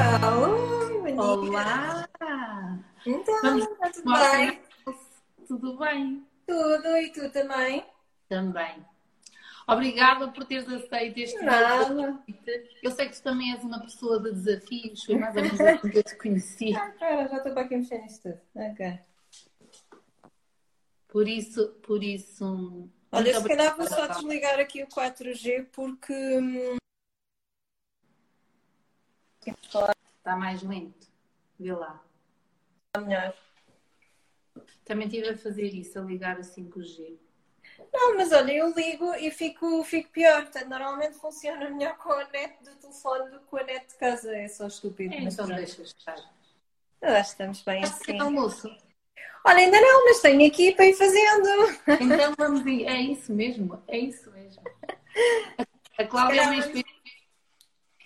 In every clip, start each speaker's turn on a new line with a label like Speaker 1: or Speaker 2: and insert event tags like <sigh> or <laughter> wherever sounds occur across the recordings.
Speaker 1: Menina.
Speaker 2: Olá!
Speaker 1: Então,
Speaker 2: Vamos
Speaker 1: tá tudo bem?
Speaker 2: Tudo bem?
Speaker 1: Tudo, e tu também?
Speaker 2: Também. Obrigada por teres aceito este
Speaker 1: Nada.
Speaker 2: convite. Eu sei que tu também és uma pessoa de desafios, foi mais ou menos assim que eu te conheci. <laughs>
Speaker 1: Ah, cara, já estou para aqui mexer nisto tudo. Ok.
Speaker 2: Por isso, por isso.
Speaker 1: Olha, se calhar vou só desligar aqui o 4G porque.
Speaker 2: Está mais lento. Vê lá.
Speaker 1: Está melhor.
Speaker 2: Também estive a fazer isso, a ligar o 5G.
Speaker 1: Não, mas olha, eu ligo e fico, fico pior. Portanto, normalmente funciona melhor com a net do telefone do que com a net de casa. É só estúpido.
Speaker 2: É,
Speaker 1: mas
Speaker 2: então deixa estar.
Speaker 1: Eu acho que estamos bem assim.
Speaker 2: Almoço.
Speaker 1: Olha, ainda não, mas tenho aqui para ir fazendo.
Speaker 2: Então vamos ir. É isso mesmo, é isso mesmo. A Cláudia é uma experiência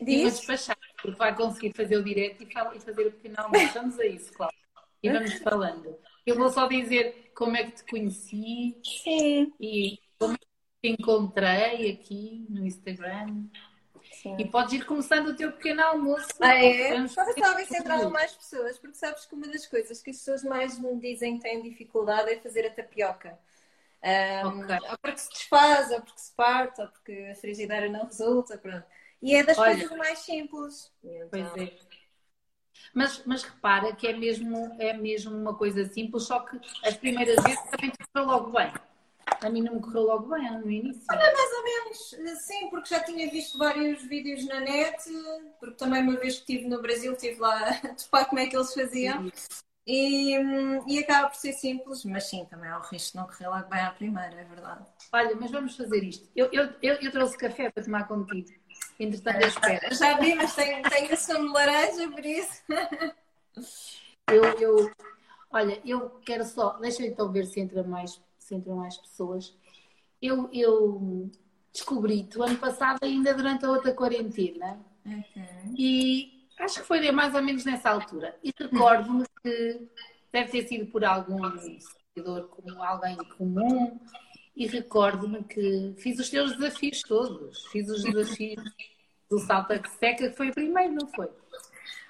Speaker 2: e vou
Speaker 1: Diz?
Speaker 2: despachar, porque vai conseguir fazer o direto e fazer o pequeno almoço. Vamos a isso, Cláudia. E vamos falando. Eu vou só dizer como é que te conheci
Speaker 1: Sim.
Speaker 2: e como é que te encontrei aqui no Instagram.
Speaker 1: Sim.
Speaker 2: E podes ir começando o teu pequeno almoço.
Speaker 1: Ah, é?
Speaker 2: Vamos
Speaker 1: Só
Speaker 2: fazer
Speaker 1: talvez entravam mais pessoas, porque sabes que uma das coisas que as pessoas mais me dizem que têm dificuldade é fazer a tapioca. Ahm,
Speaker 2: Ok.
Speaker 1: Ou porque se desfaz, ou porque se parte, ou porque a frigideira não resulta, pronto. E é das
Speaker 2: Olha.
Speaker 1: coisas mais simples. Então,
Speaker 2: Pois é. Mas, mas repara que é mesmo, é mesmo uma coisa simples, só que as primeiras vezes também te correu logo bem. A mim não me correu logo bem no início.
Speaker 1: Mais ou menos, sim, porque já tinha visto vários vídeos na net, porque também uma vez que estive no Brasil, estive lá <laughs> a topar como é que eles faziam. E, hum, e acaba por ser simples, mas sim, também há o risco de não correr logo bem à primeira, é verdade.
Speaker 2: Olha, mas vamos fazer isto. Eu, eu, eu, eu trouxe café para tomar contigo. Entretanto, eu espero.
Speaker 1: Já vi, mas tenho, tenho sumo de laranja, por isso.
Speaker 2: Eu, eu, olha, eu quero só. Deixa eu então ver se entra mais, se entram mais pessoas. Eu, eu descobri-te o ano passado, ainda durante a outra quarentena, e acho que foi mais ou menos nessa altura. E recordo-me que deve ter sido por algum seguidor comum, alguém comum, e recordo-me que fiz os teus desafios todos. Fiz os desafios do salto a que seca, que foi o primeiro, não foi?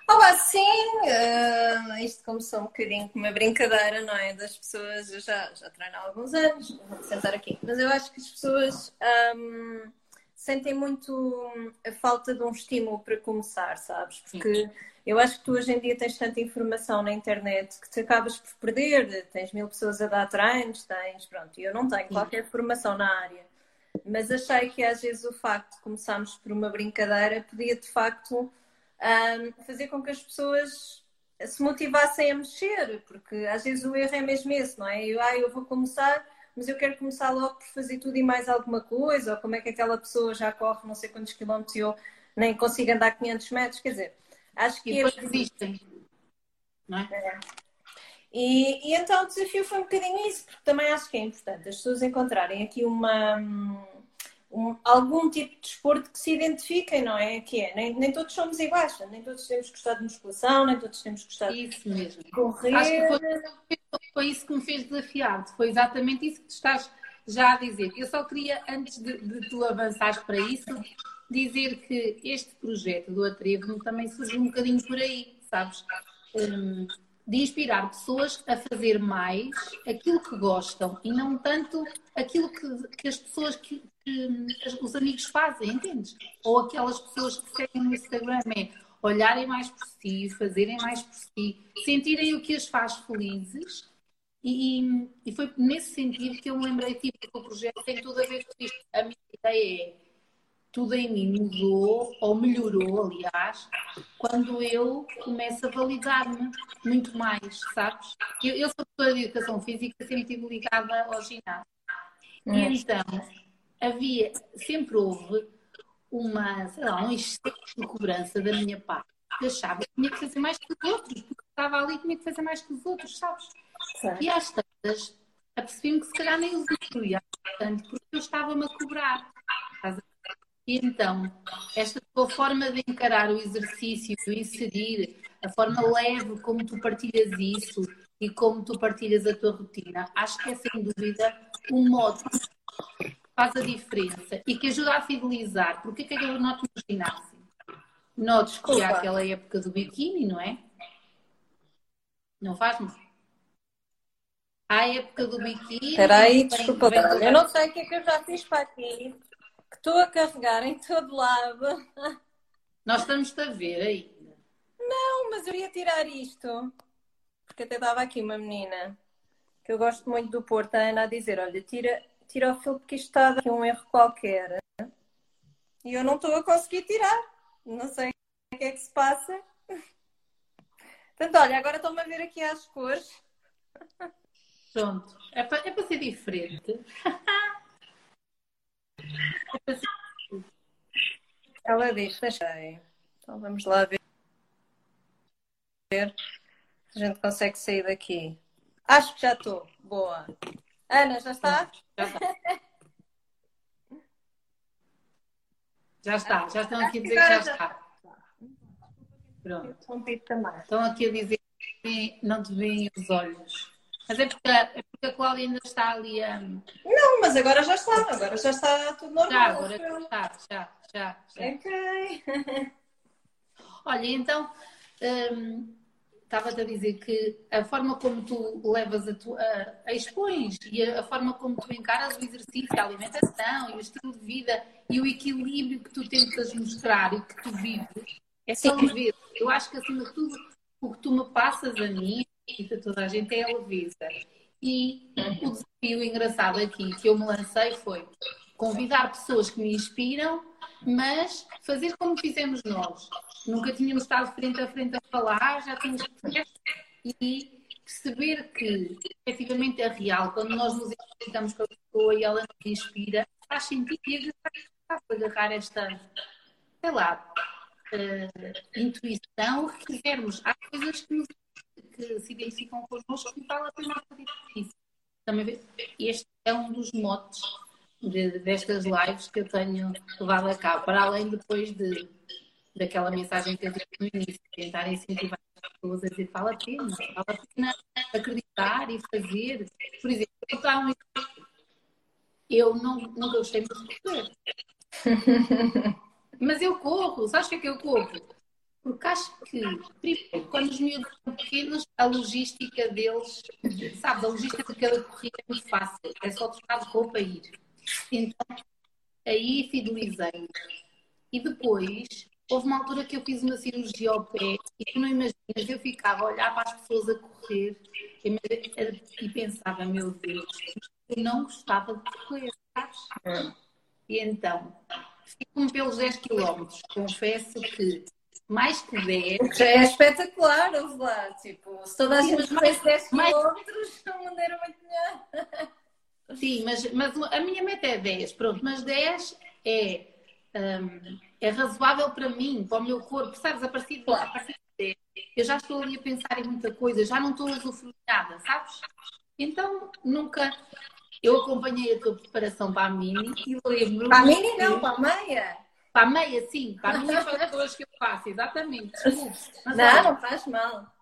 Speaker 1: Olá, sim, ah, isto começou um bocadinho com uma brincadeira, não é? Das pessoas, eu já, já treino há alguns anos, vou sentar aqui, mas eu acho que as pessoas ahm, sentem muito a falta de um estímulo para começar, sabes? Porque eu acho que tu hoje em dia tens tanta informação na internet que te acabas por perder, tens mil pessoas a dar treinos, tens, pronto, e eu não tenho qualquer formação na área. Mas achei que às vezes o facto de começarmos por uma brincadeira podia de facto ahm, fazer com que as pessoas se motivassem a mexer, porque às vezes o erro é mesmo esse, não é? Eu, ah, eu vou começar, mas eu quero começar logo por fazer tudo e mais alguma coisa, ou como é que aquela pessoa já corre não sei quantos quilómetros e eu nem consigo andar 500 metros, quer dizer, acho que
Speaker 2: E
Speaker 1: é
Speaker 2: desistem. Não é?
Speaker 1: E, e então o desafio foi um bocadinho isso, porque também acho que é importante as pessoas encontrarem aqui uma, um- algum tipo de desporto que se identifiquem, não é? Que é, nem, nem todos somos iguais, nem todos temos gostado de musculação, nem todos temos gostado de
Speaker 2: Isso mesmo.
Speaker 1: correr.
Speaker 2: Acho que foi, foi isso que me fez desafiar-te. Foi exatamente isso que tu estás já a dizer. Eu só queria, antes de, de tu avançares para isso, dizer que este projeto do Atrevo também surgiu um bocadinho por aí, sabes? Hum, de inspirar pessoas a fazer mais aquilo que gostam e não tanto aquilo que, que as pessoas que, que os amigos fazem, entendes? Ou aquelas pessoas que seguem no Instagram é olharem mais por si, fazerem mais por si, sentirem o que as faz felizes. E, e- foi nesse sentido que eu me lembrei tipo, que o projeto tem tudo a ver com isto. A minha ideia é tudo em mim mudou, ou melhorou, aliás, quando eu começo a validar-me muito mais, sabes? Eu, eu sou professora de educação física, sempre estive ligada ao ginásio. E então, havia, sempre houve uma, sei lá, um excesso de cobrança da minha parte. Eu achava que tinha que fazer mais que os outros, porque estava ali e tinha que fazer mais que os outros, sabes? Sim. E às tantas, apercebi-me que se calhar nem usufruía tanto, porque eu estava-me a cobrar. E então, esta tua forma de encarar o exercício, de inserir, a forma leve como tu partilhas isso e como tu partilhas a tua rotina, acho que é sem dúvida um modo que faz a diferença e que ajuda a fidelizar. Porque é que eu noto no ginásio? Notes que há aquela época do biquíni, não é? Não faz-me? A época do biquíni.
Speaker 1: Espera aí, desculpa, eu não sei o que é que eu já fiz para aqui. Que estou a carregar em todo lado.
Speaker 2: Nós estamos a ver ainda.
Speaker 1: Não, mas eu ia tirar isto. Porque até estava aqui uma menina que eu gosto muito do Porto, a Ana, a dizer: Olha, tira, tira o fio porque isto está aqui um erro qualquer. E eu não estou a conseguir tirar. Não sei o que é que se passa. Portanto, olha, agora estou-me a ver aqui às cores.
Speaker 2: Pronto. É para, é para ser diferente.
Speaker 1: é para ser... Ela diz, deixei. Então vamos lá ver. ver se a gente consegue sair daqui. Acho que já estou. Boa. Ana, já está? Já está.
Speaker 2: Já está, já estão aqui a dizer que já está. Pronto. Estão aqui a dizer que não te veem os olhos. Mas é porque, é porque a Cláudia ainda está ali a.
Speaker 1: Não, mas agora já está, agora já está tudo normal.
Speaker 2: Já, agora já está, já, já. já.
Speaker 1: Ok. <laughs>
Speaker 2: Olha, então. Hum, estava-te a dizer que a forma como tu levas a, tua, a, a expões e a, a, forma como tu encaras o exercício, a alimentação e o estilo de vida e o equilíbrio que tu tentas mostrar e que tu vives, é só leveza. Eu acho que acima de tudo o que tu me passas a mim e a toda a gente é a leveza. E o desafio engraçado aqui que eu me lancei foi convidar pessoas que me inspiram, mas fazer como fizemos nós. Nunca tínhamos estado frente a frente a falar, já tínhamos e perceber que efetivamente é real. Quando nós nos identificamos com a pessoa e ela nos inspira, faz sentido agarrar esta, sei lá, uh, intuição, que quisermos. Há coisas que, nos, que se identificam connosco e vale a pena isso. Também, este é um dos motes de, destas lives que eu tenho levado a cabo, para além depois de, daquela mensagem que eu disse no início, tentar incentivar as pessoas a dizer vale a pena, vale a pena acreditar e fazer. Por exemplo, eu, um... eu não, nunca gostei muito de correr. <laughs> Mas eu corro, sabes o que é que eu corro? Porque acho que, primeiro, quando os miúdos são pequenos, a logística deles, sabe, a logística de cada corrida é muito fácil. É só trocar de roupa e ir. Então, aí fidelizei. E depois, houve uma altura que eu fiz uma cirurgia ao pé e tu não imaginas, eu ficava a olhar para as pessoas a correr e pensava, meu Deus, eu não gostava de correr, sabes? É. E então, fico-me pelos 10 km. Confesso que mais que 10.
Speaker 1: Já é espetacular, ouve lá. Tipo, se toda a gente fizesse 10 km, o mundo era muito melhor.
Speaker 2: Sim, mas, mas a minha meta é 10, pronto, mas 10 é, um, é razoável para mim, para o meu corpo, sabes? A partir, de, a partir de 10, eu já estou ali a pensar em muita coisa, já não estou a usufruir nada, sabes? Então, nunca. Eu acompanhei a tua preparação para a Mini e lembro.
Speaker 1: Para a Mini, não, para a meia.
Speaker 2: Para a meia, sim, para as pessoas que eu faço, exatamente. Desculpe,
Speaker 1: mas, não, olha, não faz mal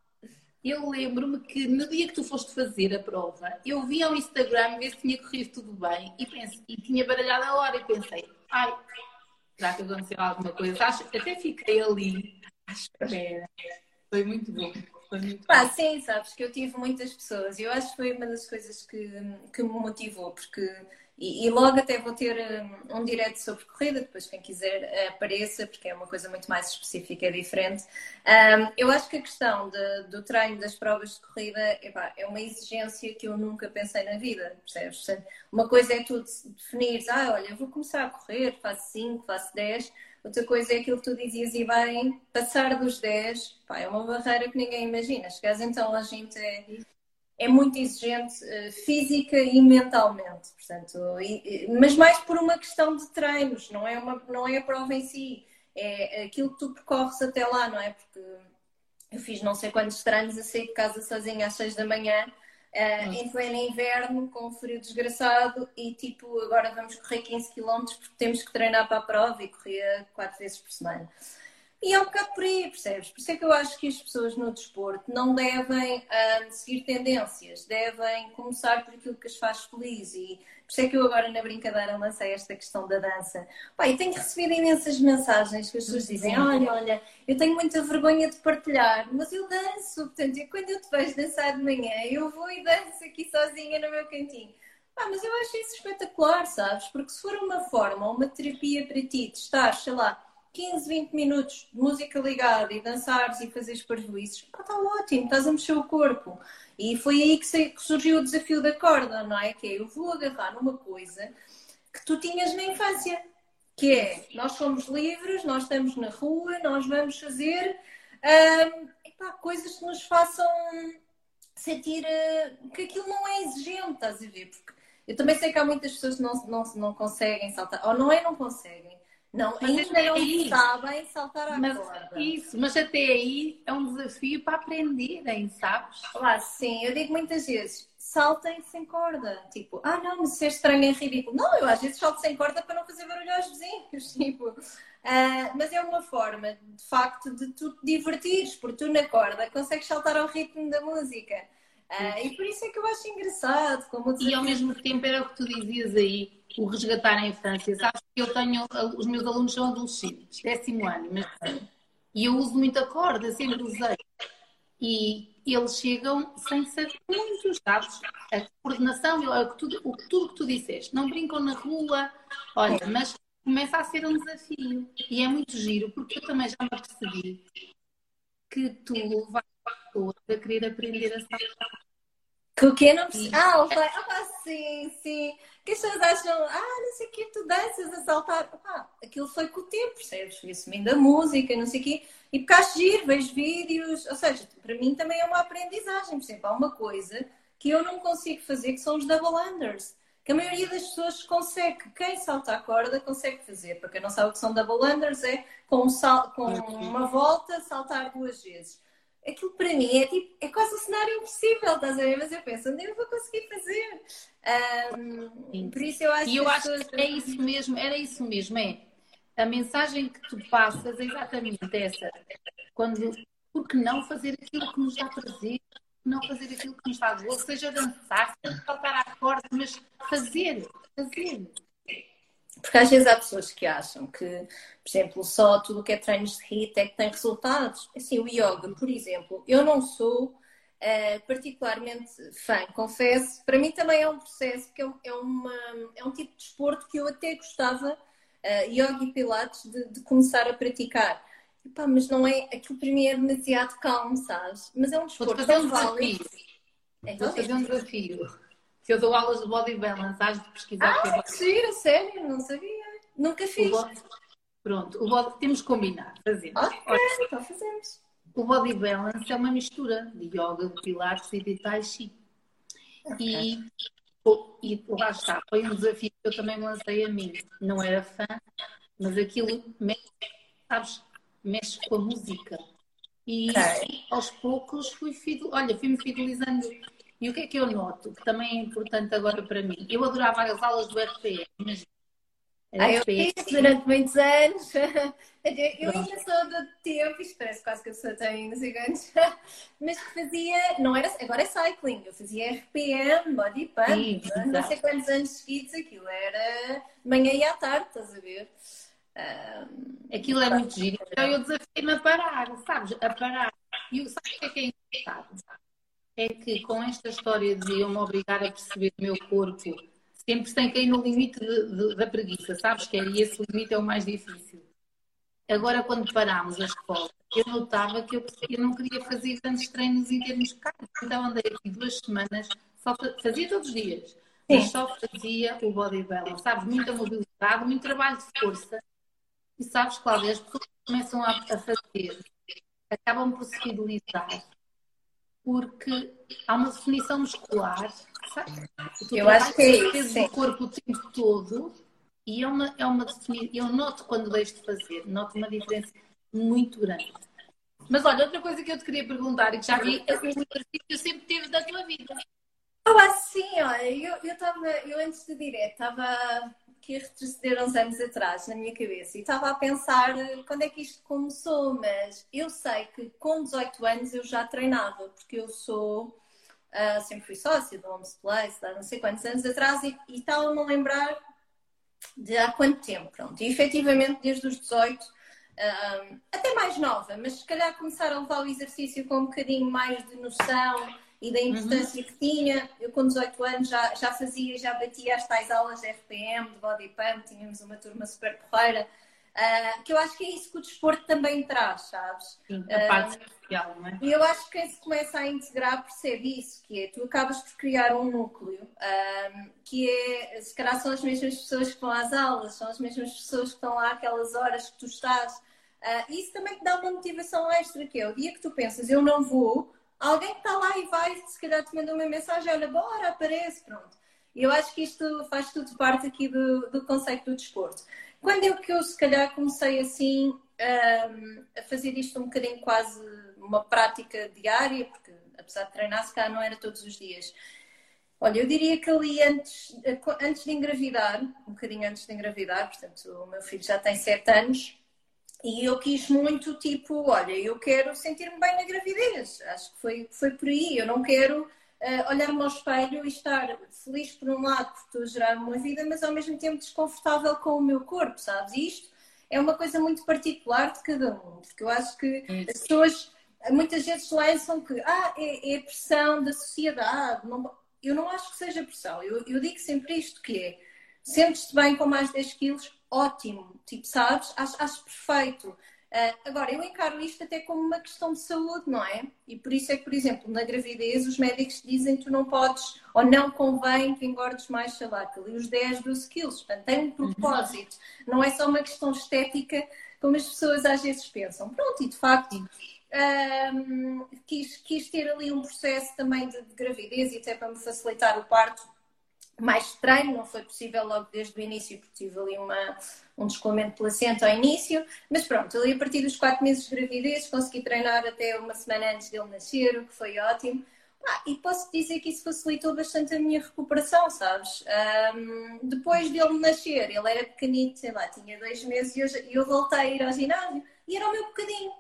Speaker 2: eu lembro-me que no dia que tu foste fazer a prova, eu vi ao Instagram ver se tinha corrido tudo bem e, pensei, e tinha baralhado a hora e pensei, ai, será que aconteceu alguma coisa? Acho, até fiquei ali à espera. Foi muito bom. Foi muito
Speaker 1: Pá, bom. sim, sabes que eu tive muitas pessoas e eu acho que foi uma das coisas que, que me motivou, porque e, e, logo até vou ter um, um direto sobre corrida, depois quem quiser uh, apareça, porque é uma coisa muito mais específica, é diferente. Um, eu acho que a questão de, do treino das provas de corrida epá, é uma exigência que eu nunca pensei na vida, percebes? Uma coisa é tu definires, ah, olha, vou começar a correr, faço 5, faço 10. Outra coisa é aquilo que tu dizias e bem, passar dos 10, pá, é uma barreira que ninguém imagina. Chegares então a gente é é muito exigente uh, física e mentalmente, portanto, e, mas mais por uma questão de treinos, não é, uma, não é a prova em si, é aquilo que tu percorres até lá, não é? Porque eu fiz não sei quantos treinos a sair de casa sozinha às 6 da manhã, uh, em pleno inverno, com um frio desgraçado, e tipo, agora vamos correr 15 km porque temos que treinar para a prova e corria 4 vezes por semana. E é um bocado por aí, percebes? Por isso é que eu acho que as pessoas no desporto não devem um, seguir tendências, devem começar por aquilo que as faz feliz. E por isso é que eu agora na brincadeira lancei esta questão da dança. E tenho recebido imensas mensagens que as pessoas dizem: olha, olha, eu tenho muita vergonha de partilhar, mas eu danço. Portanto, quando eu te vejo dançar de manhã, eu vou e danço aqui sozinha no meu cantinho. Ah, mas eu acho isso espetacular, sabes? Porque se for uma forma, uma terapia para ti de estar, sei lá, 15, 20 minutos de música ligada e dançares e fazeres parvoíces, está ótimo, estás a mexer o corpo. E foi aí que surgiu o desafio da corda, não é? Que é eu vou agarrar numa coisa que tu tinhas na infância, que é nós somos livres, nós estamos na rua, nós vamos fazer hum, epá, coisas que nos façam sentir uh, que aquilo não é exigente, estás a ver? Porque eu também sei que há muitas pessoas que não, não, não conseguem saltar, ou não é não conseguem, não, mas ainda não aí, sabem saltar a
Speaker 2: mas,
Speaker 1: corda.
Speaker 2: Isso, mas até aí é um desafio para aprenderem, sabes?
Speaker 1: Claro, sim. Eu digo muitas vezes, saltem sem corda. Tipo, ah não, mas se é estranho é ridículo. Não, eu às vezes salto sem corda para não fazer barulho aos vizinhos. <laughs> Tipo, uh, mas é uma forma, de facto, de tu te divertires, porque tu na corda consegues saltar ao ritmo da música. Uh, e por isso é que eu acho engraçado. Como
Speaker 2: e ao mesmo tempo era o que tu dizias aí o resgatar a infância. Sabes que eu tenho, os meus alunos são adolescentes, décimo ano, mas, e eu uso muita corda, sempre usei. E eles chegam sem saber muito, sabes? A coordenação, o que, o, tudo que tu disseste. Não brincam na rua, olha, mas começa a ser um desafio. E é muito giro, porque eu também já me percebi que tu vais a querer aprender a saltar.
Speaker 1: Que o que não precisa. Ah, vai. Ah, sim, sim que as pessoas acham, ah, não sei o que, tu danças a saltar. Ah, aquilo foi com o tempo, percebes? Fui assumindo a música, não sei o quê. E porque acho giro, vejo vídeos. Ou seja, para mim também é uma aprendizagem. Por exemplo, há uma coisa que eu não consigo fazer, que são os double unders. Que a maioria das pessoas consegue. Quem salta a corda consegue fazer. Para quem não sabe o que são double unders, é com, um sal, com uma volta saltar duas vezes aquilo para mim é tipo, é quase um cenário impossível, estás a ver? Mas eu penso, onde eu vou conseguir fazer? Um, por isso eu acho
Speaker 2: e eu acho pessoas... que é isso mesmo, era isso mesmo, é a mensagem que tu passas é exatamente essa. Quando, porque não fazer aquilo que nos dá prazer, não fazer aquilo que nos faz gosto, seja dançar, seja saltar à corda, mas fazer, fazer.
Speaker 1: Porque às vezes há pessoas que acham que, por exemplo, só tudo o que é treinos de HIIT é que tem resultados. Assim, o yoga, por exemplo, eu não sou uh, particularmente fã, confesso. Para mim também é um processo, porque é, é, uma, é um tipo de desporto que eu até gostava, uh, yoga e pilates, de, de começar a praticar. Epá, mas não é, aquilo para mim é demasiado calmo, sabes? Mas é um desporto
Speaker 2: válido. Então, Vou fazer um desafio que eu dou aulas de body balance, has de pesquisar.
Speaker 1: Ah, é que giro, sério, não sabia. Nunca fiz. O body...
Speaker 2: Pronto, o body... temos que combinar, fazemos.
Speaker 1: Ok, então fazemos.
Speaker 2: O body balance é uma mistura de yoga, de pilates e de tai chi. Okay. E, e lá está, foi um desafio que eu também me lancei a mim. Não era fã, mas aquilo mexe, sabes, mexe com a música. E okay. aos poucos fui, fidel... olha, fui-me fidelizando e o que é que eu noto, que também é importante agora para mim? Eu adorava as aulas do RPE, imagina.
Speaker 1: Ah, eu fiz durante muitos anos. <laughs> Eu ainda sou do tempo, isto parece quase que a pessoa tem não sei quantos, <laughs> mas que fazia, não era, agora é cycling, eu fazia RPM, body pump, Sim, não sei quantos anos seguidos, aquilo era manhã e à tarde, estás a ver?
Speaker 2: Um, aquilo é muito giro. Então eu desafiei-me a parar, sabes? A parar. E sabes o que é que é engraçado? É que com esta história de eu me obrigar a perceber o meu corpo, sempre sem cair no limite de, de, da preguiça, sabes que é, e esse limite é o mais difícil. Agora, quando parámos a escola, eu notava que eu, eu não queria fazer grandes treinos em termos de. Então andei aqui duas semanas, só fazia todos os dias, mas só fazia o body balance, sabes? Muita mobilidade, muito trabalho de força. E sabes, Cláudia, as pessoas começam a, a fazer, acabam por se fidelizar porque há uma definição muscular, sabe?
Speaker 1: Eu acho que é isso.
Speaker 2: o corpo o tempo todo e é uma, é uma definição. Eu noto quando deixo de fazer, noto uma diferença muito grande. Mas olha, outra coisa que eu te queria perguntar e que já vi, é o exercício sempre teve da tua vida.
Speaker 1: Ah, sim, olha, eu, eu, tava, eu antes de direto estava que retroceder uns anos atrás na minha cabeça e estava a pensar quando é que isto começou, mas eu sei que com 18 anos eu já treinava, porque eu sou, uh, sempre fui sócia do Homes Place, há não sei quantos anos atrás, e, estava-me lembrar de há quanto tempo, pronto. E efetivamente desde os 18, uh, ah, até mais nova, mas se calhar começar a levar o exercício com um bocadinho mais de noção e da importância uhum. que tinha. Eu, com 18 anos, já, já fazia, já batia as tais aulas de RPM, de body pump, tínhamos uma turma super porreira. Uh, que eu acho que é isso que o desporto também traz, sabes?
Speaker 2: Sim, a parte uh, social, não é?
Speaker 1: E eu acho que quem se começa a integrar percebe isso, que é, tu acabas por criar um núcleo, uh, que é, se calhar são as mesmas pessoas que vão às aulas, são as mesmas pessoas que estão lá aquelas horas que tu estás, isso também te dá uma motivação extra, que é o dia que tu pensas, eu não vou, alguém está lá e vai, se calhar te manda uma mensagem, olha, bora, aparece, pronto. Eu acho que isto faz tudo parte aqui do, do conceito do desporto. Quando eu que eu se calhar comecei assim um, a fazer isto um bocadinho quase uma prática diária, porque apesar de treinar, se calhar não era todos os dias. Olha, eu diria que ali antes, antes de engravidar, um bocadinho antes de engravidar, portanto, o meu filho já tem 7 anos, e eu quis muito, tipo, olha, eu quero sentir-me bem na gravidez. Acho que foi, foi por aí. Eu não quero uh, olhar-me ao espelho e estar feliz por um lado por estou a gerar uma vida, mas ao mesmo tempo desconfortável com o meu corpo, sabes? E isto é uma coisa muito particular de cada um, porque eu acho que as pessoas muitas vezes lançam que ah, é, é pressão da sociedade. Não, eu não acho que seja pressão. Eu, eu digo sempre isto, que é sentes-te bem com mais 10 quilos, ótimo, tipo, sabes? Acho, acho perfeito. Uh, agora, eu encaro isto até como uma questão de saúde, não é? E por isso é que, por exemplo, na gravidez, os médicos dizem que tu não podes, ou não convém que engordes mais, sei lá, ali os 10, 12 quilos. Portanto, tem um uhum. propósito. Não é só uma questão estética, como as pessoas às vezes pensam. Pronto, e de facto, um, quis, quis ter ali um processo também de, de gravidez e até para me facilitar o parto mais estranho, não foi possível logo desde o início, porque tive ali uma, um descolamento de placenta ao início, mas pronto, ali a partir dos quatro meses de gravidez consegui treinar até uma semana antes dele nascer, o que foi ótimo. Ah, e posso dizer que isso facilitou bastante a minha recuperação, sabes? Um, depois dele nascer, ele era pequenito, sei lá, tinha dois meses e eu, eu voltei a ir ao ginásio e era o meu bocadinho.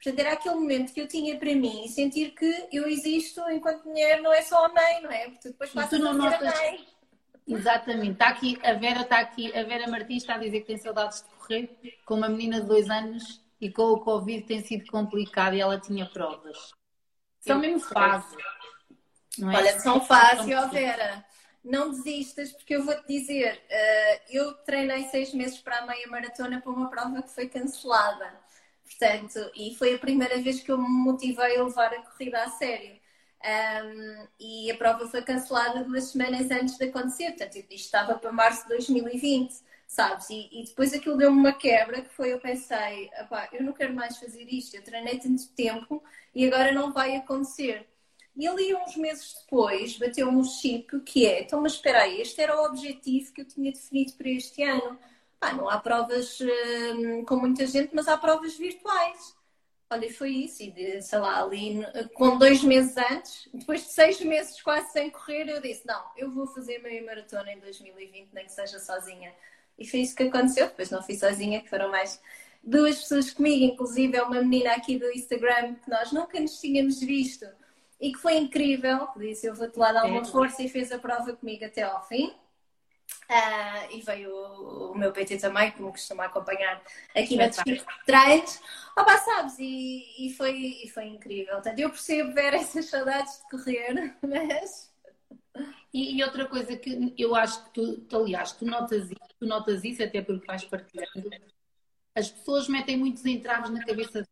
Speaker 1: Portanto, era aquele momento que eu tinha para mim e sentir que eu existo enquanto mulher, não é só a mãe, não é? Porque depois passas a ser a mãe.
Speaker 2: Exatamente. Está aqui, a Vera está aqui, a Vera Martins está a dizer que tem saudades de correr com uma menina de dois anos e com o Covid tem sido complicado e ela tinha provas. São mesmo fases.
Speaker 1: É? Olha, são fases, ó Vera. Não desistas, porque eu vou-te dizer, uh, eu treinei seis meses para a meia maratona para uma prova que foi cancelada. Portanto, e foi a primeira vez que eu me motivei a levar a corrida a sério. Um, e a prova foi cancelada duas semanas antes de acontecer, portanto, isto estava para março de 2020, sabes? E, e depois aquilo deu-me uma quebra que foi: eu pensei, eu não quero mais fazer isto, eu treinei tanto tempo e agora não vai acontecer. E ali, uns meses depois, bateu-me um chip que é: então, mas espera aí, este era o objetivo que eu tinha definido para este ano. Pá, não há provas hum, com muita gente, mas há provas virtuais. Olha, foi isso. E, sei lá, ali com dois meses antes, depois de seis meses quase sem correr, eu disse: Não, eu vou fazer meia maratona em 2020, nem que seja sozinha. E foi isso que aconteceu. Depois não fui sozinha, que foram mais duas pessoas comigo, inclusive é uma menina aqui do Instagram que nós nunca nos tínhamos visto e que foi incrível. Disse: Eu vou-te lá dar uma força e fez a prova comigo até ao fim. Uh, e veio o, o, meu PT também, que me costuma acompanhar aqui na descrição de treinos. Opa, sabes, e, e, foi, e foi incrível. Eu percebo ver <laughs> essas saudades de correr, <laughs> mas.
Speaker 2: E, e, outra coisa que eu acho que tu, aliás, tu notas, isso, tu notas isso até porque vais partilhando, as pessoas metem muitos entraves na cabeça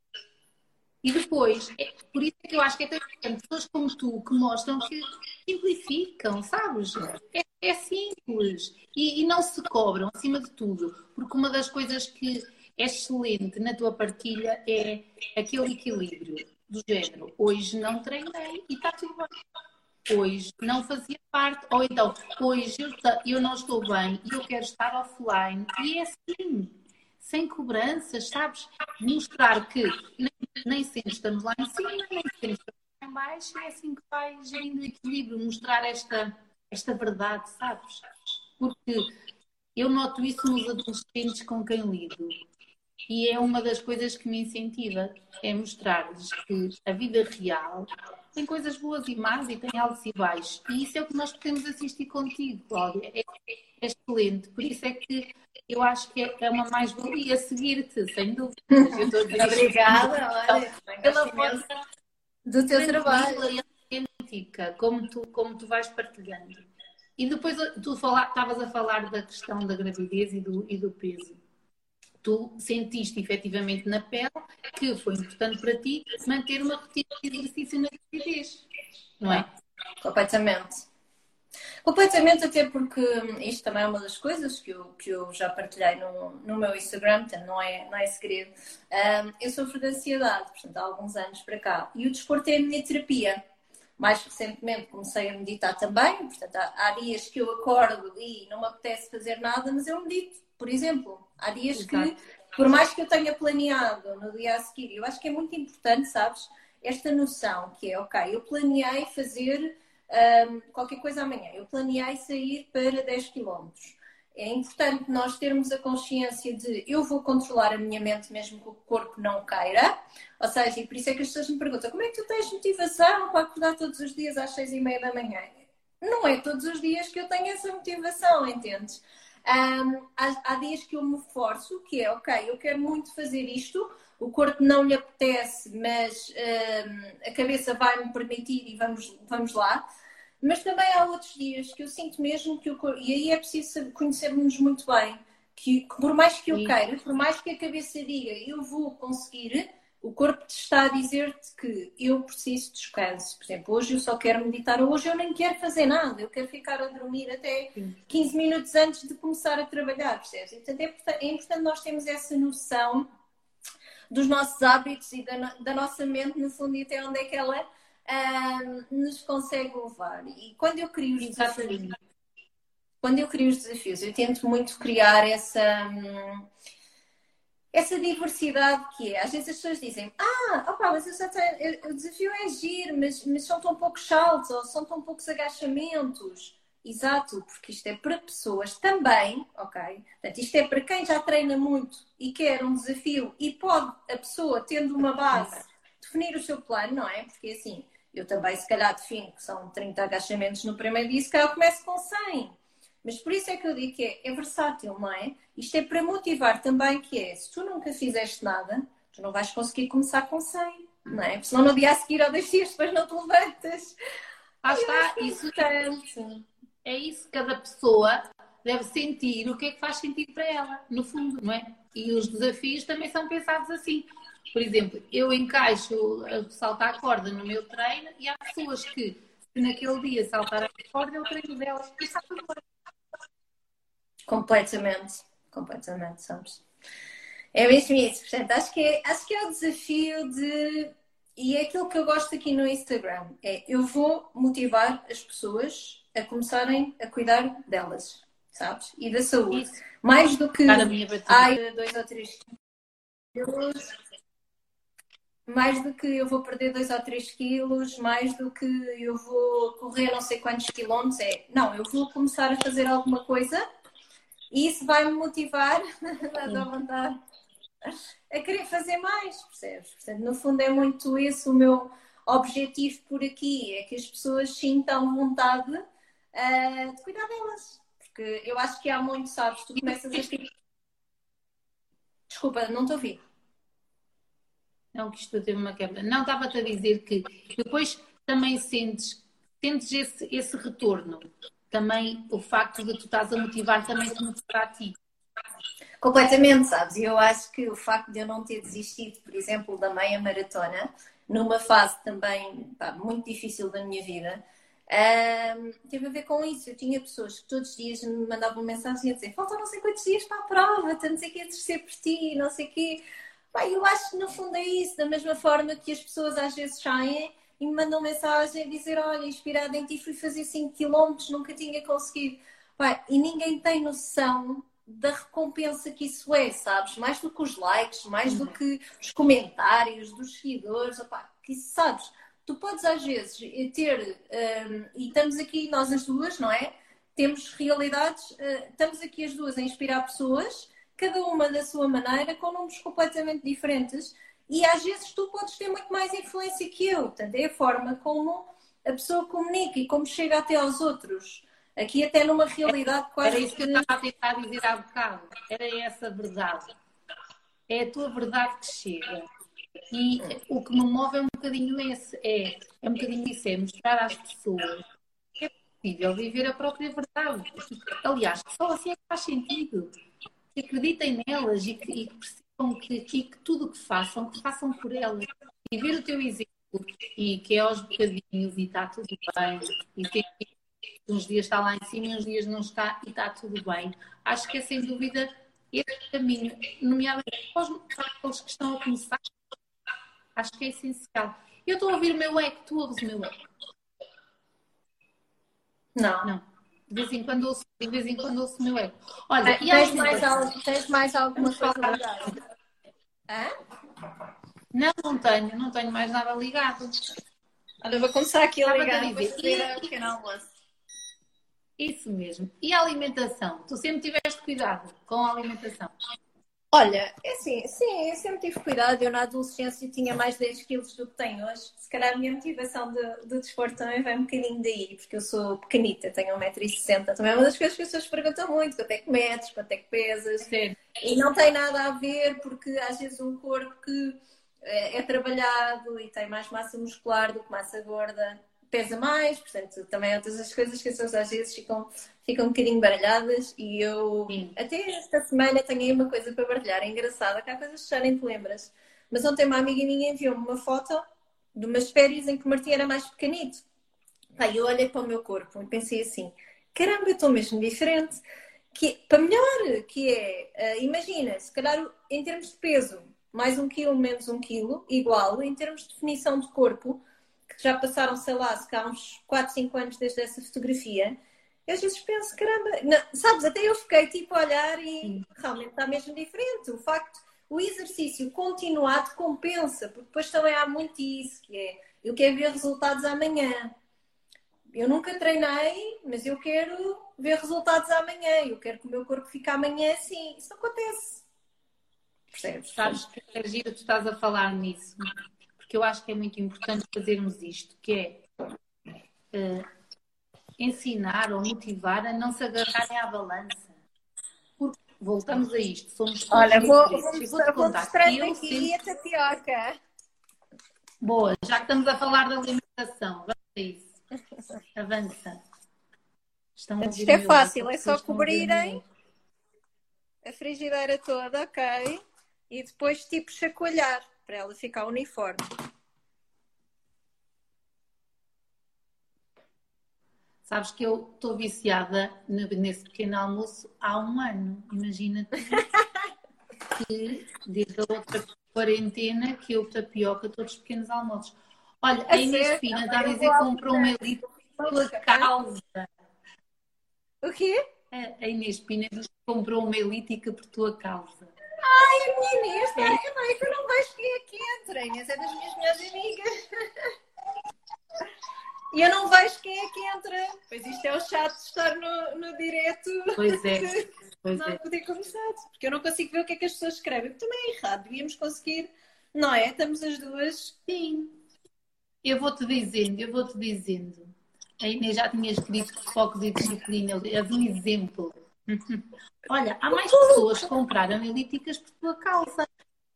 Speaker 2: e depois, é, por isso é que eu acho que é tão importante pessoas como tu que mostram que simplificam, sabes? É, é simples e, e, não se cobram, acima de tudo, porque uma das coisas que excelente na tua partilha é aquele equilíbrio. do género, hoje não treinei e está tudo bem. Hoje não fazia parte, ou então, hoje eu, não estou bem e eu quero estar offline. E é assim, sem cobranças, sabes? Mostrar que nem, nem sempre estamos lá em cima, nem sempre estamos lá em baixo, é assim que vai gerindo o equilíbrio, mostrar esta, esta verdade, sabes? Porque eu noto isso nos adolescentes com quem lido. E é uma das coisas que me incentiva, é mostrar-lhes que a vida real tem coisas boas e más e tem altos e baixos. E isso é o que nós podemos assistir contigo, Cláudia. É, é excelente. Por isso é que eu acho que é uma mais-valia seguir-te, sem dúvida.
Speaker 1: Obrigada, olha, pela força do teu trabalho.
Speaker 2: Autêntica, como tu, como tu vais partilhando. E depois tu estavas a falar da questão da gravidez e do, e do peso. Tu sentiste efetivamente na pele que foi importante para ti manter uma rotina de exercício na gravidez, não é?
Speaker 1: Completamente. Completamente, até porque isto também é uma das coisas que eu, que eu já partilhei no, no meu Instagram, portanto não é, não é segredo. Um, eu sofro de ansiedade, portanto, há alguns anos para cá, e o desporto é a minha terapia. Mais recentemente comecei a meditar também, portanto, há, dias que eu acordo e não me apetece fazer nada, mas eu medito, por exemplo. Há dias Exato. que, por mais que eu tenha planeado no dia a seguir, eu acho que é muito importante, sabes, esta noção que é, ok, eu planeei fazer um, qualquer coisa amanhã. Eu planeei sair para 10 km. É importante nós termos a consciência de eu vou controlar a minha mente mesmo que o corpo não queira. Ou seja, e por isso é que as pessoas me perguntam como é que tu tens motivação para acordar todos os dias às seis e meia da manhã? Não é todos os dias que eu tenho essa motivação, entendes? Um, há, há, dias que eu me forço, que é, ok, eu quero muito fazer isto, o corpo não lhe apetece, mas um, a cabeça vai me permitir e vamos, vamos lá. Mas também há outros dias que eu sinto mesmo que o corpo, e aí é preciso conhecermos muito bem, que por mais que eu queira, por mais que a cabeça diga eu vou conseguir, o corpo te está a dizer-te que eu preciso de descanso. Por exemplo, hoje eu só quero meditar, hoje eu nem quero fazer nada, eu quero ficar a dormir até 15 minutos antes de começar a trabalhar, percebes? Portanto, é, é importante nós termos essa noção dos nossos hábitos e da, da nossa mente, no fundo, e até onde é que ela um, nos consegue levar. E quando eu crio os desafios, quando eu crio os desafios, eu tento muito criar essa. essa diversidade que é. Às vezes as pessoas dizem, ah, opa, mas eu tenho, o desafio é agir, mas, mas são tão poucos saltos ou são tão poucos agachamentos. Exato, porque isto é para pessoas também, ok? Portanto, isto é para quem já treina muito e quer um desafio e pode a pessoa, tendo uma base, definir o seu plano, não é? Porque assim, eu também se calhar defino que são 30 agachamentos no primeiro dia, se calhar eu começo com 100. Mas por isso é que eu digo que é, é versátil, não é? Isto é para motivar também que é, se tu nunca fizeste nada, tu não vais conseguir começar com 100, não é? Porque senão no dia a seguir ou dois dias depois não te levantas.
Speaker 2: Ah, está, isso tanto é isso, cada pessoa deve sentir o que é que faz sentido para ela, no fundo, não é? E os desafios também são pensados assim. Por exemplo, eu encaixo a saltar a corda no meu treino e há pessoas que, se naquele dia saltar a corda, eu treino delas. E está tudo bem.
Speaker 1: Completamente, completamente, sabes? É mesmo isso. Portanto, acho que é, acho que é o desafio de. E é aquilo que eu gosto aqui no Instagram. É eu vou motivar as pessoas a começarem a cuidar delas, sabes? E da saúde. Isso. Mais do que ai, dois ou três quilos, mais do que eu vou perder dois ou três quilos, mais do que eu vou correr não sei quantos quilómetros, é não, eu vou começar a fazer alguma coisa e isso vai me motivar <laughs> a vontade a querer fazer mais, percebes? Portanto, no fundo é muito esse o meu objetivo por aqui, é que as pessoas sintam vontade uh, de cuidar delas. Porque eu acho que há muito, sabes, tu começas a. Desculpa, não te ouvi.
Speaker 2: Não, que isto teve uma quebra. Não, estava-te a dizer que depois também sentes, sentes esse, esse retorno. Também o facto de tu estás a motivar também te motivar a ti.
Speaker 1: Completamente, sabes? E eu acho que o facto de eu não ter desistido, por exemplo, da meia maratona, numa fase também pá, muito difícil da minha vida, um, teve a ver com isso. Eu tinha pessoas que todos os dias me mandavam mensagem a dizer: faltam não sei quantos dias para a prova, estamos aqui a torcer por ti, não sei o quê. Eu acho que no fundo é isso, da mesma forma que as pessoas às vezes saem e me mandam mensagem a dizer: Olha, inspirada em ti, fui fazer 5 km, nunca tinha conseguido. Pá, e ninguém tem noção da recompensa que isso é, sabes? Mais do que os likes, mais do que os comentários dos seguidores, opá, que isso sabes. Tu podes às vezes ter, um, e estamos aqui nós as duas, não é? Temos realidades, uh, estamos aqui as duas a inspirar pessoas, cada uma da sua maneira, com nomes completamente diferentes, e às vezes tu podes ter muito mais influência que eu. Portanto, é a forma como a pessoa comunica e como chega até aos outros. Aqui até numa realidade quase.
Speaker 2: Era isso que eu estava a tentar dizer há bocado. Era essa verdade. É a tua verdade que chega. E o que me move é um bocadinho esse, é, é um bocadinho isso, é mostrar às pessoas que é possível viver a própria verdade. Aliás, só assim é que faz sentido. Que acreditem nelas e que, e que percebam que, que, que tudo o que façam, que façam por elas. E ver o teu exemplo e que é aos bocadinhos e está tudo bem e tem uns dias está lá em cima e uns dias não está e está tudo bem. Acho que é sem dúvida esse caminho, nomeadamente para os que estão a começar, acho que é essencial. Eu estou a ouvir o meu eco, tu ouves o meu eco?
Speaker 1: Não.
Speaker 2: Não. De vez em quando ouço, de vez em quando ouço o meu eco. Olha,
Speaker 1: ah, tens, mais algo, tens mais alguma coisa ligada? Hã?
Speaker 2: Não, não tenho, não tenho mais nada ligado.
Speaker 1: Olha, vou começar aqui a ligar o pequeno almoço.
Speaker 2: Isso mesmo. E a alimentação? Tu sempre tiveste cuidado com a alimentação?
Speaker 1: Olha, é assim, sim, eu sempre tive cuidado. Eu na adolescência tinha mais 10 quilos do que tenho hoje. Se calhar a minha motivação de, de desporto também vem um bocadinho daí, porque eu sou pequenita, tenho 1,60m. Também é uma das coisas que as pessoas perguntam muito: quanto é que metes, quanto é que pesas.
Speaker 2: Sim.
Speaker 1: E não tem nada a ver, porque às vezes um corpo que é, é trabalhado e tem mais massa muscular do que massa gorda pesa mais, portanto, também outras as coisas que as pessoas às vezes ficam, ficam um bocadinho baralhadas e eu Sim. até esta semana tenho aí uma coisa para baralhar, é engraçada, que há coisas que já nem te lembras. Mas ontem uma amiga minha enviou-me uma foto de umas férias em que o Martim era mais pequenito. Pá, eu olhei para o meu corpo e pensei assim, caramba, eu estou mesmo diferente. Que, para melhor, que é, uh, imagina, se calhar em termos de peso, mais um quilo, menos um quilo, igual, em termos de definição de corpo, já passaram, sei lá, se cá uns 4, 5 anos desde essa fotografia, eu às vezes penso, caramba, não, sabes, até eu fiquei tipo a olhar e Sim. realmente está mesmo diferente. O facto, o exercício continuado compensa, porque depois também há muito isso, que é, eu quero ver resultados amanhã. Eu nunca treinei, mas eu quero ver resultados amanhã. Eu quero que o meu corpo fique amanhã assim. Isso acontece.
Speaker 2: Percebes? Sabes que é giro tu estás a falar nisso porque eu acho que é muito importante fazermos isto, que é uh, ensinar ou motivar a não se agarrarem à balança. Porque voltamos a isto, somos
Speaker 1: Olha, vou, vou, vou, vou mostrar aqui a tapioca.
Speaker 2: Boa, já que estamos a falar da alimentação, vamos a isso. Avança.
Speaker 1: Estão Isto é fácil, é só cobrirem a frigideira toda, ok? E depois tipo chacoalhar para ela ficar uniforme.
Speaker 2: Sabes que eu estou viciada nesse pequeno almoço há um ano. Imagina <laughs> que desde a outra quarentena que eu tapioca todos os pequenos almoços. Olha, a, Inês Pina está a dizer que comprou uma elite por tua causa.
Speaker 1: O quê?
Speaker 2: A Inês Pina diz que comprou uma elítica por tua causa.
Speaker 1: Ai, a minha Inês, é. que eu não vejo quem é que entra. Inês é das minhas melhores amigas. E eu não vejo quem é que entra. Pois isto é o chato de estar no, no direto.
Speaker 2: Pois é. <laughs> Pois
Speaker 1: não
Speaker 2: é.
Speaker 1: poder começar. Porque eu não consigo ver o que é que as pessoas escrevem. Também é errado. Devíamos conseguir. Não é? Estamos as duas.
Speaker 2: Sim. Eu vou-te dizendo, eu vou-te dizendo. A Inês já tinha escrito focos e disciplina. É um exemplo. <laughs> Olha, há mais pessoas que compraram elíticas por tua causa.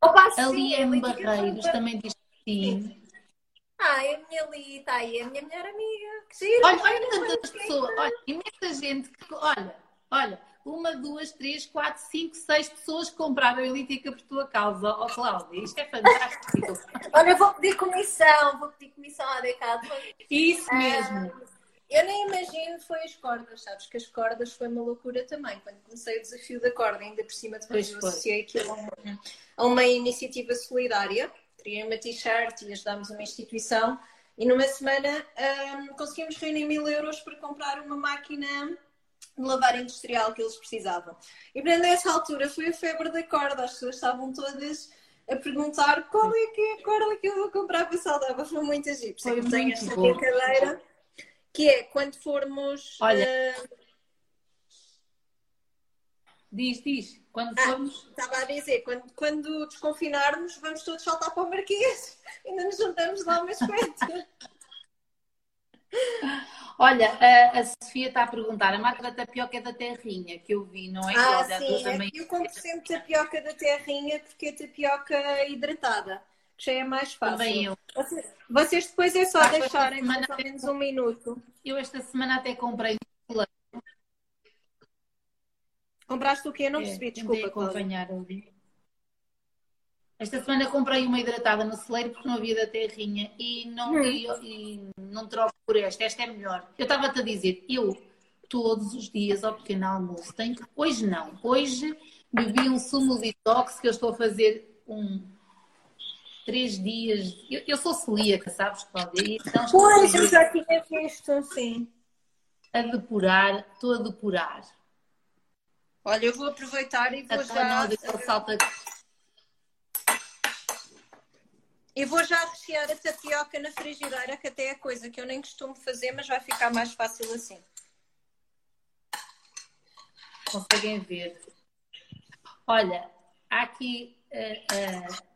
Speaker 1: Opa,
Speaker 2: Ali em Barreiros também diz que sim.
Speaker 1: Ah, é a minha Lita, está aí é a minha melhor amiga. Que giro,
Speaker 2: olha, olha tantas pessoas, olha, imensa gente que, olha, olha, uma, duas, três, quatro, cinco, seis pessoas que compraram a elítica por tua causa, ó oh, Cláudia, isto é fantástico.
Speaker 1: olha, vou pedir comissão, vou pedir comissão à Decathlon.
Speaker 2: Isso mesmo.
Speaker 1: Eu nem imagino foi as cordas, sabes? Que as cordas foi uma loucura também. Quando comecei o desafio da corda, ainda por cima depois eu associei aquilo a uma, a uma iniciativa solidária. Criei uma t-shirt e ajudámos uma instituição. E numa semana um, conseguimos reunir mil euros para comprar uma máquina de lavar industrial que eles precisavam. E portanto, nessa altura foi a febre da corda. As pessoas estavam todas a perguntar qual é que é a corda que eu vou comprar para saudável. Foi muito egípcio. Foi muito esta brincadeira que é quando formos.
Speaker 2: Olha. Uh... Diz, diz. Quando ah, formos.
Speaker 1: Estava a dizer, quando, quando desconfinarmos, vamos todos saltar para o Marquês. <laughs> Ainda nos juntamos lá umas quantas. <laughs>
Speaker 2: Olha, a, a, Sofia está a perguntar, a marca da tapioca é da terrinha, que eu vi, não é?
Speaker 1: Ah, sim, também... eu compro sempre tapioca da terrinha porque é tapioca hidratada, já é mais fácil. Também eu. Vocês, vocês depois é só Acho deixarem mais ou menos um minuto.
Speaker 2: Eu esta semana até comprei
Speaker 1: Compraste o quê? Não é, percebi, desculpa.
Speaker 2: acompanhar ali. Esta semana comprei uma hidratada no celeiro porque não havia da terrinha e não, hum. e, e não troco por esta. Esta é melhor. Eu estava-te a dizer, eu todos os dias ao pequeno almoço tenho que. Hoje não. Hoje bebi um sumo detox que eu estou a fazer um. Três dias. Eu, eu sou celíaca, sabes, Cláudia?
Speaker 1: Então, pois, eu já tinha visto, sim.
Speaker 2: A depurar, estou a depurar.
Speaker 1: Olha, eu vou aproveitar e vou a já. Salta E vou já rechear a tapioca na frigideira, que até é coisa que eu nem costumo fazer, mas vai ficar mais fácil assim.
Speaker 2: Conseguem ver. Olha, há aqui. Uh, uh,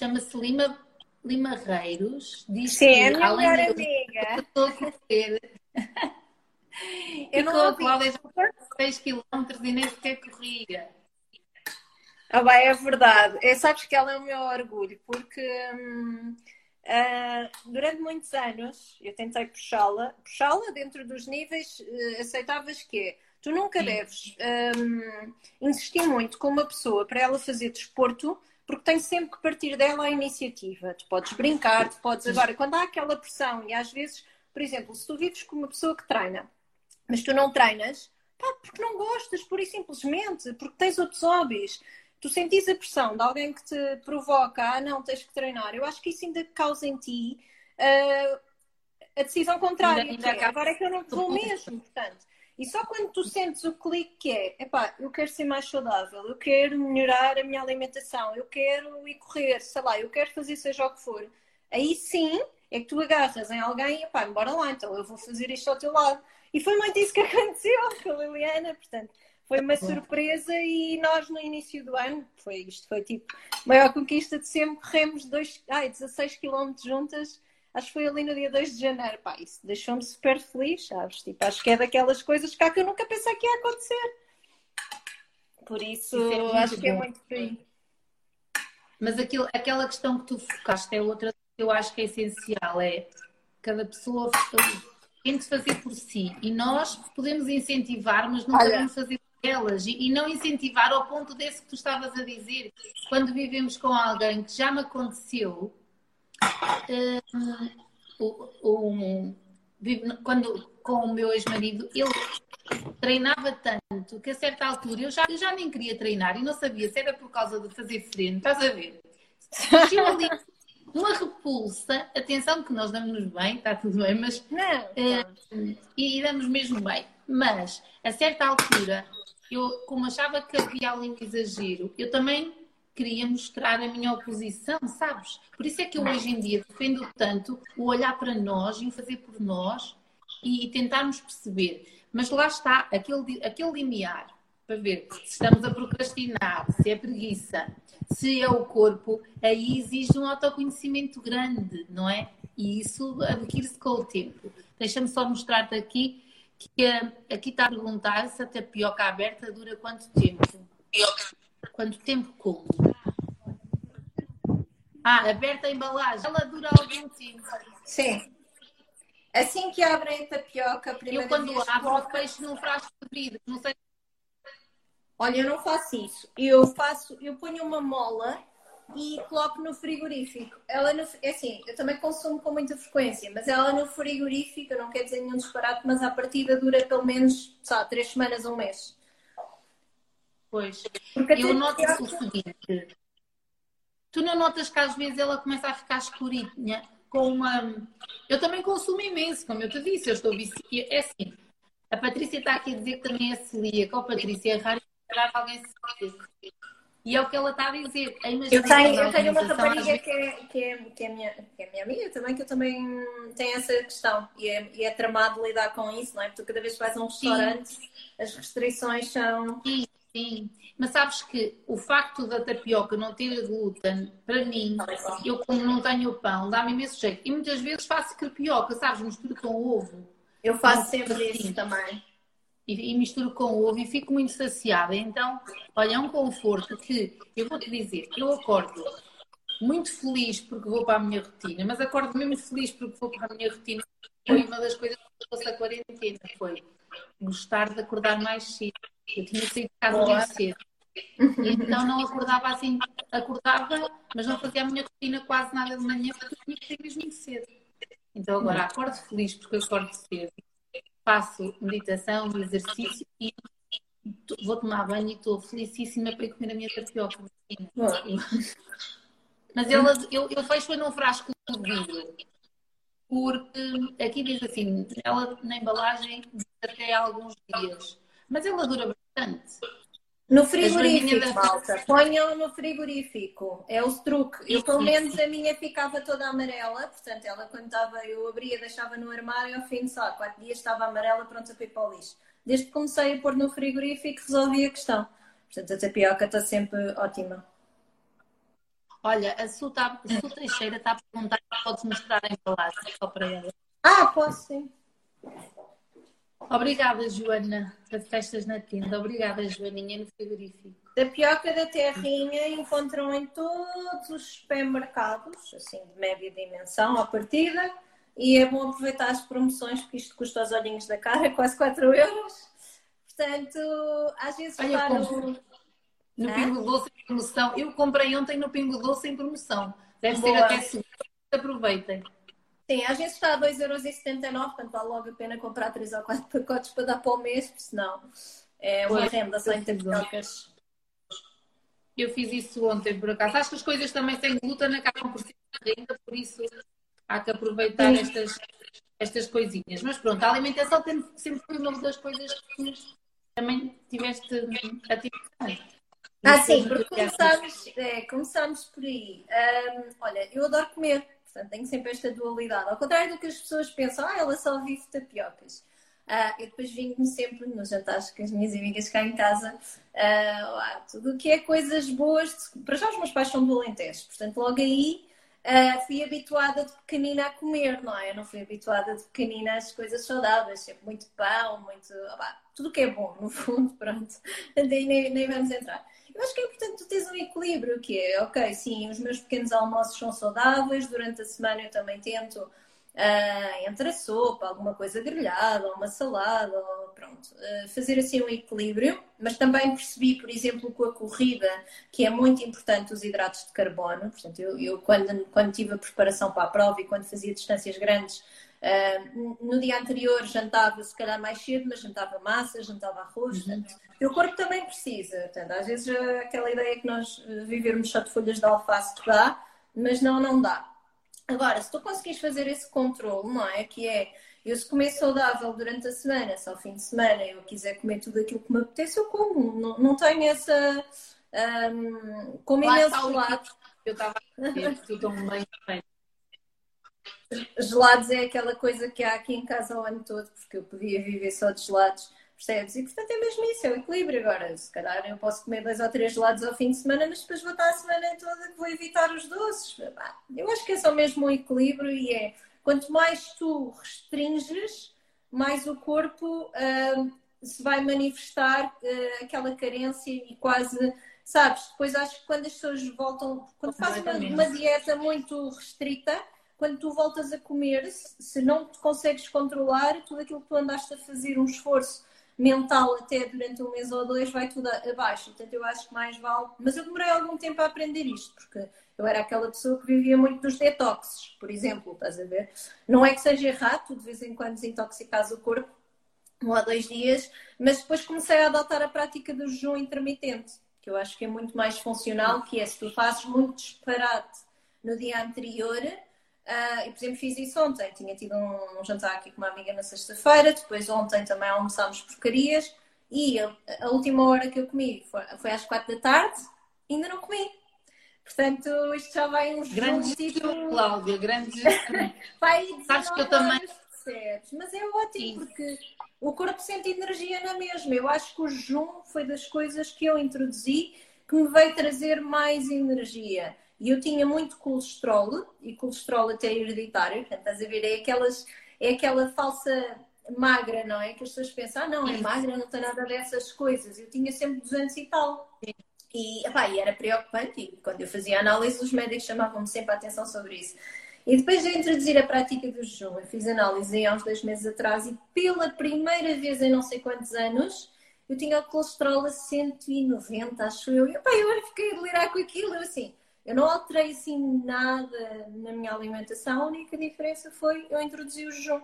Speaker 2: Chama-se Lima, Limarreiros.
Speaker 1: Diz Sim, que, é a minha melhor amiga. <laughs>
Speaker 2: Estou a correr. <laughs> Eu não ouvi. Cláudia já 6 km e nem sequer corria.
Speaker 1: Ah, bem, é verdade. É, sabes que ela é o meu orgulho, porque hum, uh, durante muitos anos eu tentei puxá-la, puxá-la dentro dos níveis uh, aceitáveis que é. Tu nunca Sim. deves um, insistir muito com uma pessoa para ela fazer desporto, porque tem sempre que partir dela a iniciativa. Tu podes brincar, tu podes. Agora, quando há aquela pressão, e às vezes, por exemplo, se tu vives com uma pessoa que treina, mas tu não treinas, pá, porque não gostas, pura e simplesmente, porque tens outros hobbies tu sentis a pressão de alguém que te provoca, ah, não, tens que treinar, eu acho que isso ainda causa em ti uh, a decisão contrária. Ainda, ainda é, agora é que eu não vou mesmo, portanto. E só quando tu sentes o clique que é, epá, eu quero ser mais saudável, eu quero melhorar a minha alimentação, eu quero ir correr, sei lá, eu quero fazer seja o que for, aí sim é que tu agarras em alguém e epá, bora lá, então eu vou fazer isto ao teu lado. E foi muito isso que <laughs> aconteceu com a Liliana, portanto, foi uma surpresa e nós no início do ano, foi isto, foi tipo maior conquista de sempre, corremos dois, ai, 16 km juntas, acho que foi ali no dia 2 de janeiro, pá, isso deixou-me super feliz, sabes? Tipo, acho que é daquelas coisas cá que eu nunca pensei que ia acontecer. Por isso, isso é acho bom. que é muito feliz.
Speaker 2: Mas aquilo, aquela questão que tu focaste é outra que eu acho que é essencial, é cada pessoa tem de fazer por si. E nós podemos incentivar, mas não Olha, podemos fazer elas e, e, não incentivar ao ponto desse que tu estavas a dizer. Quando vivemos com alguém que já me aconteceu, um, quando com o meu ex-marido, ele treinava tanto que a certa altura eu já, eu já nem queria treinar e não sabia se era por causa de fazer freno, estás a ver? Surgiu ali uma repulsa, atenção que nós damos-nos bem, está tudo bem, mas não, uh, e damos mesmo bem. Mas a certa altura eu, como achava que havia ali um exagero, eu também queria mostrar a minha oposição, sabes? Por isso é que eu hoje em dia defendo tanto o olhar para nós e o fazer por nós e, e tentarmos perceber. Mas lá está, aquele, aquele limiar para ver se estamos a procrastinar, se é preguiça, se é o corpo, aí exige um autoconhecimento grande, não é? E isso adquire-se com o tempo. Deixa-me só mostrar-te aqui que aqui está a perguntar se a tapioca aberta dura quanto tempo? Quanto tempo como? Ah, aberta a embalagem, ela dura algum tempo.
Speaker 1: Sim. Assim que abrem a tapioca, primeiro
Speaker 2: Eu quando abro, coloca... fecho num frasco de vidro, não sei.
Speaker 1: Olha, eu não faço isso. Eu faço, eu ponho uma mola e coloco no frigorífico. Ela no, é assim, eu também consumo com muita frequência, mas ela no frigorífico, não quer dizer nenhum disparate, mas a partida dura pelo menos, sabe, três semanas, um mês.
Speaker 2: Pois, Porque eu noto o seguinte, tu não notas que às vezes ela começa a ficar escurinha com uma... Eu também consumo imenso, como eu te disse, eu estou viciada. É assim, a Patrícia está aqui a dizer que também é celíaca. Oh, Patrícia, é raro encontrar alguém celíaco. E é o que ela está a dizer. A
Speaker 1: eu tenho, eu tenho uma rapariga que é, que, é, que, é minha, que é minha amiga também, que eu também tenho essa questão. E é, e é tramado lidar com isso, não é? Porque cada vez que vais a um restaurante, sim. as restrições são.
Speaker 2: Sim, sim. Mas sabes que o facto da tapioca não ter glúten, para mim, eu como não tenho pão, dá-me imenso jeito. E muitas vezes faço crepioca, sabes? Misturo com ovo.
Speaker 1: Eu faço sempre isso também
Speaker 2: e, e misturo com ovo e fico muito saciada. Então, olha, é um conforto que eu vou te dizer, eu acordo muito feliz porque vou para a minha rotina, mas acordo mesmo feliz porque vou para a minha rotina. Foi uma das coisas que trouxe a quarentena, foi gostar de acordar mais cedo. Eu tinha saído de casa muito cedo. <laughs> então não acordava assim, acordava, mas não fazia a minha rotina quase nada de manhã porque eu tinha que sair mesmo cedo. Então agora acordo feliz porque acordo cedo faço meditação, exercício e vou tomar banho e estou felicíssima para ir comer a minha tapioca. Mas ela, eu, eu fecho num frasco de vidro. Porque aqui diz assim, ela na embalagem até alguns dias. Mas ela dura bastante.
Speaker 1: No frigorífico, malta. Ponham no frigorífico. É o truque. Eu, pelo menos, a minha ficava toda amarela. Portanto, ela, quando estava, eu abria, deixava no armário, ao fim de só quatro dias estava amarela, pronta para ir para o lixo. Desde que comecei a pôr no frigorífico, resolvi a questão. Portanto, a tapioca está sempre ótima.
Speaker 2: Olha, a Su, tá, a Su Teixeira está a perguntar se podes mostrar a embalagem só para ela.
Speaker 1: Ah, posso sim.
Speaker 2: Obrigada, Joana, das festas na tenda. Obrigada, Joaninha, no frigorífico.
Speaker 1: Tapioca da terrinha encontram em todos os supermercados, assim, de média dimensão, à partida. E é bom aproveitar as promoções, porque isto custa os olhinhos da cara, <laughs> quase 4 euros. Portanto, às vezes Olha,
Speaker 2: no, no Pingo Doce em promoção. Eu comprei ontem no Pingo Doce em promoção. Deve Boa. ser até seguro. Aproveitem.
Speaker 1: Sim, às vezes está a 2,79€, portanto vale logo a pena comprar 3 ou 4 pacotes para dar para o mês, porque senão é uma pois, renda só em tapiocas.
Speaker 2: Eu fiz isso ontem, por acaso. Acho que as coisas também sem glúten acabam por ser renda, por isso há que aproveitar estas, estas coisinhas. Mas pronto, a alimentação sempre foi uma das coisas que também tiveste atividade.
Speaker 1: Ah, sim, porque começámos, é, começámos por aí. Um, olha, eu adoro comer Portanto, tenho sempre esta dualidade. Ao contrário do que as pessoas pensam, ah, ela só vive tapiocas. Uh, eu depois vinho-me sempre nos jantares com as minhas amigas cá em casa, uh, tudo o que é coisas boas. De... Para já os meus pais são do Alentejo, portanto, logo aí uh, fui habituada de pequenina a comer, não é? Eu não fui habituada de pequenina às coisas saudáveis, sempre muito pão, muito. tudo o que é bom, no <laughs> fundo, pronto. Nem, nem vamos entrar. Eu acho que é importante tu teres um equilíbrio, que é, ok, sim, os meus pequenos almoços são saudáveis, durante a semana eu também tento uh, entre a sopa, alguma coisa grelhada, ou uma salada, ou pronto, uh, fazer assim um equilíbrio, mas também percebi, por exemplo, com a corrida, que é muito importante os hidratos de carbono, portanto, eu, eu quando, quando tive a preparação para a prova e quando fazia distâncias grandes, Uh, no dia anterior jantava se calhar mais cedo, mas jantava massa, jantava arroz. Uhum. Portanto, o corpo também precisa. Portanto, às vezes uh, aquela ideia que nós uh, vivermos só de folhas de alface dá, mas não, não dá. Agora, se tu conseguires fazer esse controle, não é? Que é eu se comer saudável durante a semana, se ao fim de semana eu quiser comer tudo aquilo que me apetece, eu como. Não, não tenho essa. Um, como imensos gelados.
Speaker 2: Eu estava a dizer, tudo bem, bem
Speaker 1: gelados é aquela coisa que há aqui em casa o ano todo, porque eu podia viver só de gelados, percebes? E portanto é mesmo isso, é o equilíbrio. Agora, se calhar eu posso comer dois ou três gelados ao fim de semana, mas depois vou estar a semana toda que vou evitar os doces. Eu acho que é só mesmo um equilíbrio e é quanto mais tu restringes, mais o corpo uh, se vai manifestar uh, aquela carência e quase. Sabes, depois acho que quando as pessoas voltam, quando fazem uma, uma dieta muito restrita, quando tu voltas a comer, se não te consegues controlar, tudo aquilo que tu andaste a fazer, um esforço mental até durante um mês ou dois vai tudo abaixo. Portanto, eu acho que mais vale. Mas eu demorei algum tempo a aprender isto, porque eu era aquela pessoa que vivia muito dos detoxes, por exemplo, estás a ver? Não é que seja errado, tu de vez em quando desintoxicas o corpo, um ou dois dias, mas depois comecei a adotar a prática do jejum intermitente, que eu acho que é muito mais funcional, que é se tu fazes muito disparate no dia anterior, Uh, e, por exemplo, fiz isso ontem. Tinha tido um, um jantar aqui com uma amiga na sexta-feira, depois ontem também almoçámos porcarias e a, a, última hora que eu comi foi, foi às quatro da tarde, ainda não comi. Portanto, isto já vai uns
Speaker 2: Grande tipo... Cláudia, grande <laughs>
Speaker 1: Vai
Speaker 2: Sabes que eu também.
Speaker 1: Percebes? Mas é ótimo, Sim. porque o corpo sente energia na mesma. Eu acho que o jejum foi das coisas que eu introduzi que me veio trazer mais energia. E eu tinha muito colesterol, e colesterol até hereditário, portanto, estás a ver? É, aquelas, é aquela falsa magra, não é? Que as pessoas pensam, ah, não, é magra, não tem nada dessas coisas. Eu tinha sempre 200 e tal. E, epá, e era preocupante, e quando eu fazia análise, os médicos chamavam-me sempre a atenção sobre isso. E depois de introduzir a prática do jejum, eu fiz análise há uns dois meses atrás e pela primeira vez em não sei quantos anos, eu tinha o colesterol a 190, acho eu. E epá, eu fiquei a delirar com aquilo, eu assim, eu não alterei assim nada na minha alimentação, a única diferença foi eu introduzi o jejum.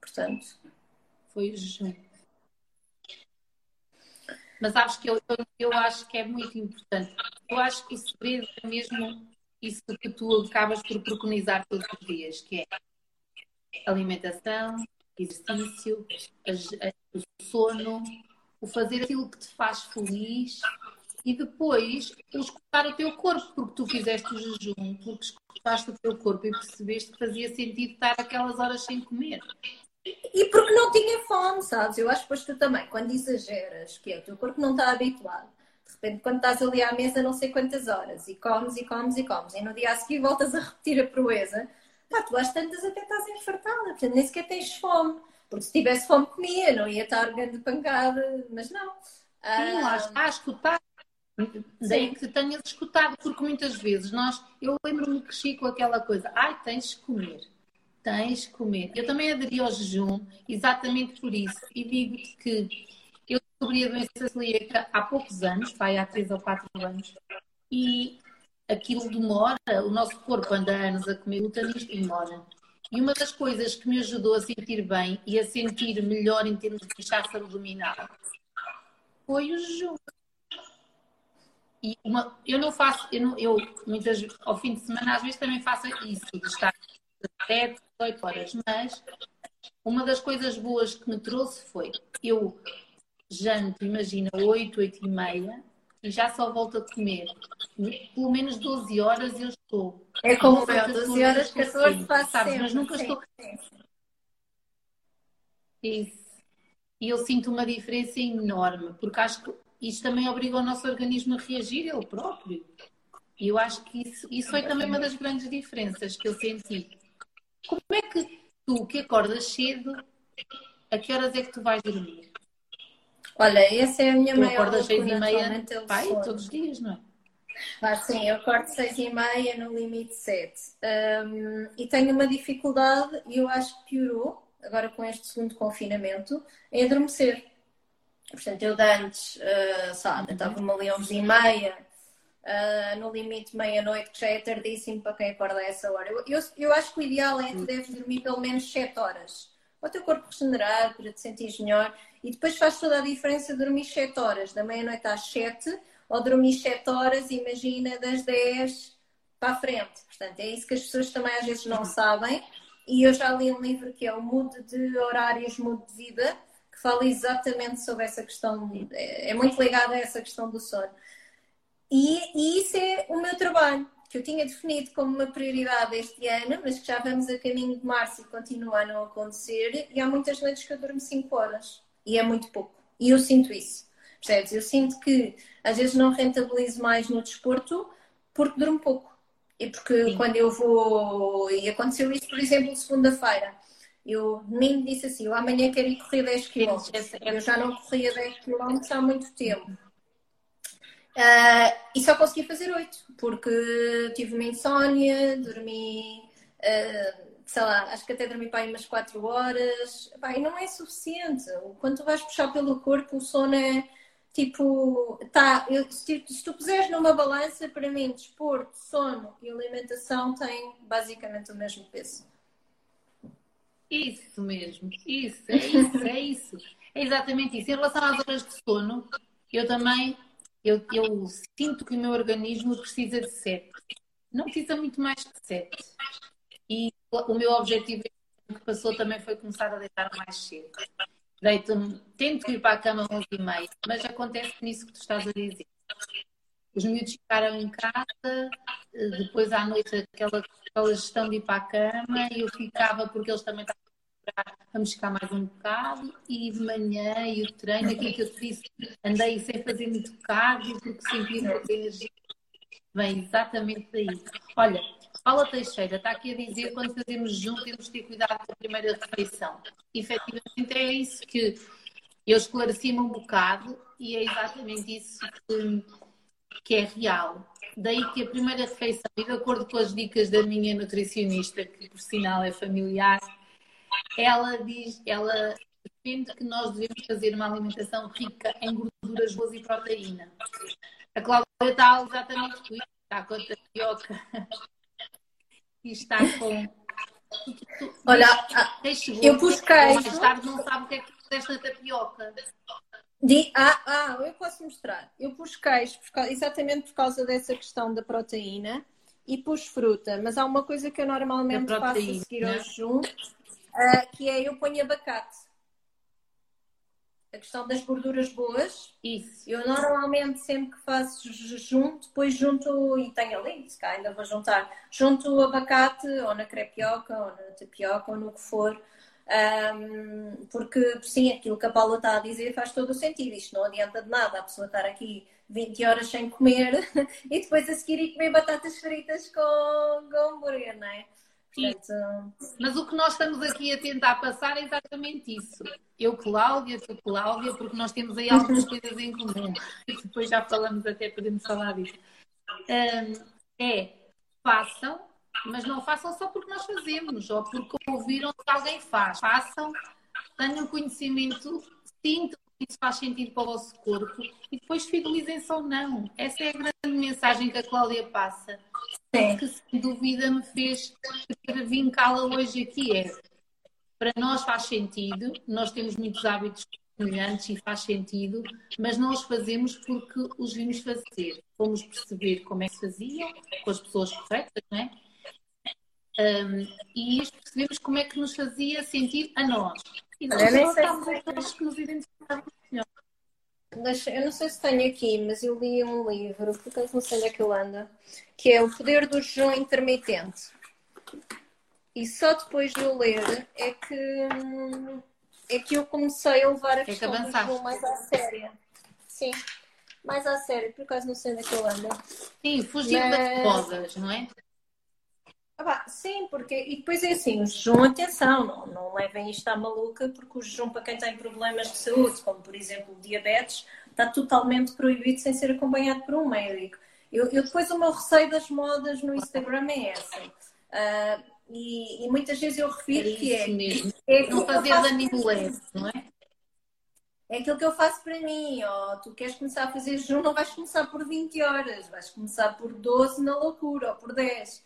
Speaker 1: Portanto.
Speaker 2: Foi o jejum. Mas sabes que eu, eu, eu, acho que é muito importante. Eu acho que o segredo é mesmo isso que tu acabas por preconizar todos os dias, que é alimentação, exercício, o sono, o fazer aquilo que te faz feliz e depois escutar o teu corpo, porque tu fizeste o jejum, porque escutaste o teu corpo e percebeste que fazia sentido estar aquelas horas sem comer.
Speaker 1: E porque não tinha fome, sabes? Eu acho que depois tu também, quando exageras, que é o teu corpo não está habituado, de repente quando estás ali à mesa não sei quantas horas, e comes e comes e comes, e no dia a seguir voltas a repetir a proeza, pá, tu às tantas até estás infartada, portanto nem sequer tens fome. Porque se tivesse fome comia, não ia estar grande pancada, mas não.
Speaker 2: Sim, ah, acho, acho que Daí que tenhas escutado, porque muitas vezes nós, eu lembro-me que cresci com aquela coisa, ai, tens de comer, tens de comer. Eu também aderi ao jejum exatamente por isso e digo-te que eu descobri a doença celíaca há poucos anos, pai, há 3 ou 4 anos, e aquilo demora, o nosso corpo anda anos a comer glutanismo e demora. E uma das coisas que me ajudou a sentir bem e a sentir melhor em termos de inchaço abdominal foi o jejum. E uma, eu não faço, eu, não, eu muitas ao fim de semana às vezes também faço isso, de estar 7, 8 horas, mas uma das coisas boas que me trouxe foi eu janto, imagina, 8, 8 e meia e já só volto a comer. Pelo menos 12 horas eu estou.
Speaker 1: É como eu, 12 horas, 14 faço sabes, sempre,
Speaker 2: mas nunca sim, estou. Isso. E eu sinto uma diferença enorme, porque acho que isto também obriga o nosso organismo a reagir ele próprio. E eu acho que isso, isso foi também uma das grandes diferenças que eu senti. Como é que tu, que acordas cedo, a que horas é que tu vais dormir?
Speaker 1: Olha, essa é a minha tu maior
Speaker 2: acordas seis e meia, pai, todos os dias, não é?
Speaker 1: Ah, sim, eu acordo seis e meia, no limite sete. Um, e tenho uma dificuldade, e eu acho que piorou, agora com este segundo confinamento, em adormecer. Portanto, eu de antes, uh, sabe, estava uma ali e meia, uh, no limite meia-noite, que já é tardíssimo para quem acorda a essa hora. Eu, eu, eu acho que o ideal é que tu deves dormir pelo menos 7 horas. Para o teu corpo regenerar, para te sentires melhor. E depois faz toda a diferença dormir 7 horas, da meia-noite às 7, ou dormir 7 horas, imagina, das 10 para a frente. Portanto, é isso que as pessoas também às vezes não sabem. E eu já li um livro que é o Mude de Horários, Mude de Vida, fala exatamente sobre essa questão, é, é muito ligada a essa questão do sono. E, e, isso é o meu trabalho, que eu tinha definido como uma prioridade este ano, mas que já vamos a caminho de março e continua a não acontecer. E há muitas noites que eu durmo 5 horas, e é muito pouco. E eu sinto isso, percebes? Eu sinto que às vezes não rentabilizo mais no desporto porque durmo pouco. E porque Sim. quando eu vou. E aconteceu isso, por exemplo, segunda-feira eu nem disse assim, eu amanhã quero ir correr 10 km. Eu já não corria 10 km há muito tempo. Uh, e só consegui fazer 8, porque tive uma insónia, dormi uh, sei lá, acho que até dormi para aí umas 4 horas. Pá, e não é suficiente. Quando tu vais puxar pelo corpo, o sono é tipo, tá, eu, se, se tu puseres numa balança, para mim, desporto, sono e alimentação têm basicamente o mesmo peso.
Speaker 2: Isso mesmo, isso, é isso, é isso. É exatamente isso. Em relação às horas de sono, eu também eu, eu sinto que o meu organismo precisa de sete. Não precisa muito mais que sete. E o meu objetivo que passou também foi começar a deitar mais cedo. Deito-me, tento ir para a cama às 11 e meia, mas acontece nisso que tu estás a dizer. Os miúdos ficaram em casa, depois à noite aquela, aquela gestão de ir para a cama, e eu ficava porque eles também estavam vamos ficar mais um bocado e de manhã e o treino, aquilo que eu te disse, andei sem fazer muito cardio porque senti muita energia. Vem exatamente daí. Olha, Paula Teixeira está aqui a dizer quando fazemos junto temos de ter cuidado com a primeira refeição. Efetivamente é isso que eu esclareci-me um bocado e é exatamente isso que, que é real. Daí que a primeira refeição, e de acordo com as dicas da minha nutricionista, que por sinal é familiar, ela diz, ela defende que nós devemos fazer uma alimentação rica em gorduras boas e proteína. A Cláudia está exatamente com isso, está com a tapioca e está com.
Speaker 1: Olha, eu pus queijo.
Speaker 2: Mais tarde não sabe o que é que fizeste na tapioca.
Speaker 1: De, ah, ah, eu posso mostrar. Eu pus queijo exatamente por causa dessa questão da proteína e pus fruta, mas há uma coisa que eu normalmente faço a seguir ao jejum uh, que é eu ponho abacate. A questão das gorduras boas.
Speaker 2: Isso.
Speaker 1: Eu normalmente sempre que faço junto, depois junto, e tenho ali, se cá ainda vou juntar, junto o abacate ou na crepioca ou na tapioca ou no que for. Um, porque sim, aquilo que a Paula está a dizer faz todo o sentido. Isto não adianta de nada a pessoa estar aqui 20 horas sem comer <laughs> e depois a seguir ir comer batatas fritas com, com hambúrguer, não é?
Speaker 2: Portanto... Mas o que nós estamos aqui a tentar passar é exatamente isso. Eu, Cláudia, tu, Cláudia, porque nós temos aí algumas <laughs> coisas em comum. E depois já falamos, até podemos falar disso. Um, é, façam, mas não façam só porque nós fazemos ou porque ouviram que alguém faz. Façam, tenham conhecimento, sintam que isso faz sentido para o vosso corpo e depois fidelizem-se ou não. Essa é a grande mensagem que a Cláudia passa que sem dúvida me fez vincá-la hoje aqui é para nós faz sentido, nós temos muitos hábitos semelhantes e faz sentido, mas não os fazemos porque os vimos fazer. Fomos perceber como é que faziam, com as pessoas corretas, não é? Um, e percebemos como é que nos fazia sentir a nós. E nós encontramos aqueles que nos identificavam melhor.
Speaker 1: Eu não sei se tenho aqui, mas eu li um livro, porque não sei onde é que ele anda, que é O Poder do Jejum Intermitente. E só depois de eu ler é que, é que eu comecei a levar a é questão do jejum mais à séria. Sim, mais à sério, por acaso não sei onde é que ele anda.
Speaker 2: Sim, fugir mas... das modas, não é?
Speaker 1: Sim, porque. E depois é assim, o jejum, atenção, não, não levem isto à maluca, porque o jejum, para quem tem problemas de saúde, como por exemplo o diabetes, está totalmente proibido sem ser acompanhado por um médico. Eu, eu depois, o meu receio das modas no Instagram é essa. Uh, e, e, muitas vezes eu refiro
Speaker 2: é
Speaker 1: que é.
Speaker 2: Mesmo. É não fazer leve, não é?
Speaker 1: É aquilo que eu faço para mim. Ou tu queres começar a fazer jejum, não vais começar por 20 horas, vais começar por 12 na loucura ou por 10.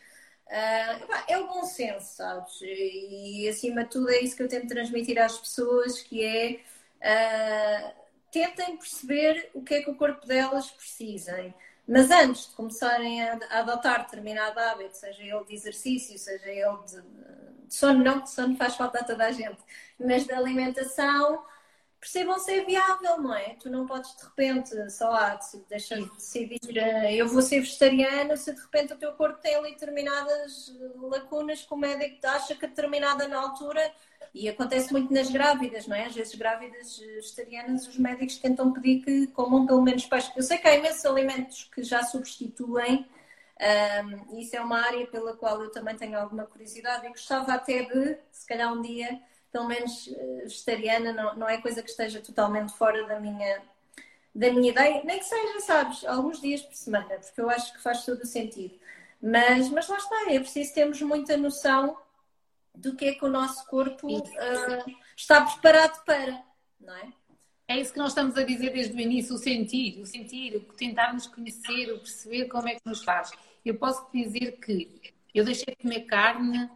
Speaker 1: Uh, é o bom senso, sabes? E acima de tudo é isso que eu tento transmitir às pessoas, que é uh, tentem perceber o que é que o corpo delas precisa. Mas antes de começarem a, a adotar determinado hábito, seja ele de exercício, seja ele de, de sono, não, que sono faz falta a toda a gente, mas de alimentação, percebam ser viável, não é? Tu não podes de repente, só lá, deixar de decidir, eh, eu vou ser vegetariana, se de repente o teu corpo tem ali determinadas lacunas que o médico acha que determinada na altura, e acontece muito nas grávidas, não é? Às vezes grávidas vegetarianas, os médicos tentam pedir que comam pelo menos peixe. Eu sei que há imensos alimentos que já substituem, um, isso é uma área pela qual eu também tenho alguma curiosidade e gostava até de, se calhar um dia, pelo menos eh, vegetariana, não, não é coisa que esteja totalmente fora da minha, da minha ideia, nem que seja, sabes, alguns dias por semana, porque eu acho que faz todo o sentido. Mas, mas lá está, é preciso termos muita noção do que é que o nosso corpo uh, está preparado para, não é?
Speaker 2: É isso que nós estamos a dizer desde o início, o sentir, o sentir, o tentar nos conhecer, o perceber como é que nos faz. Eu posso dizer que eu deixei de comer carne,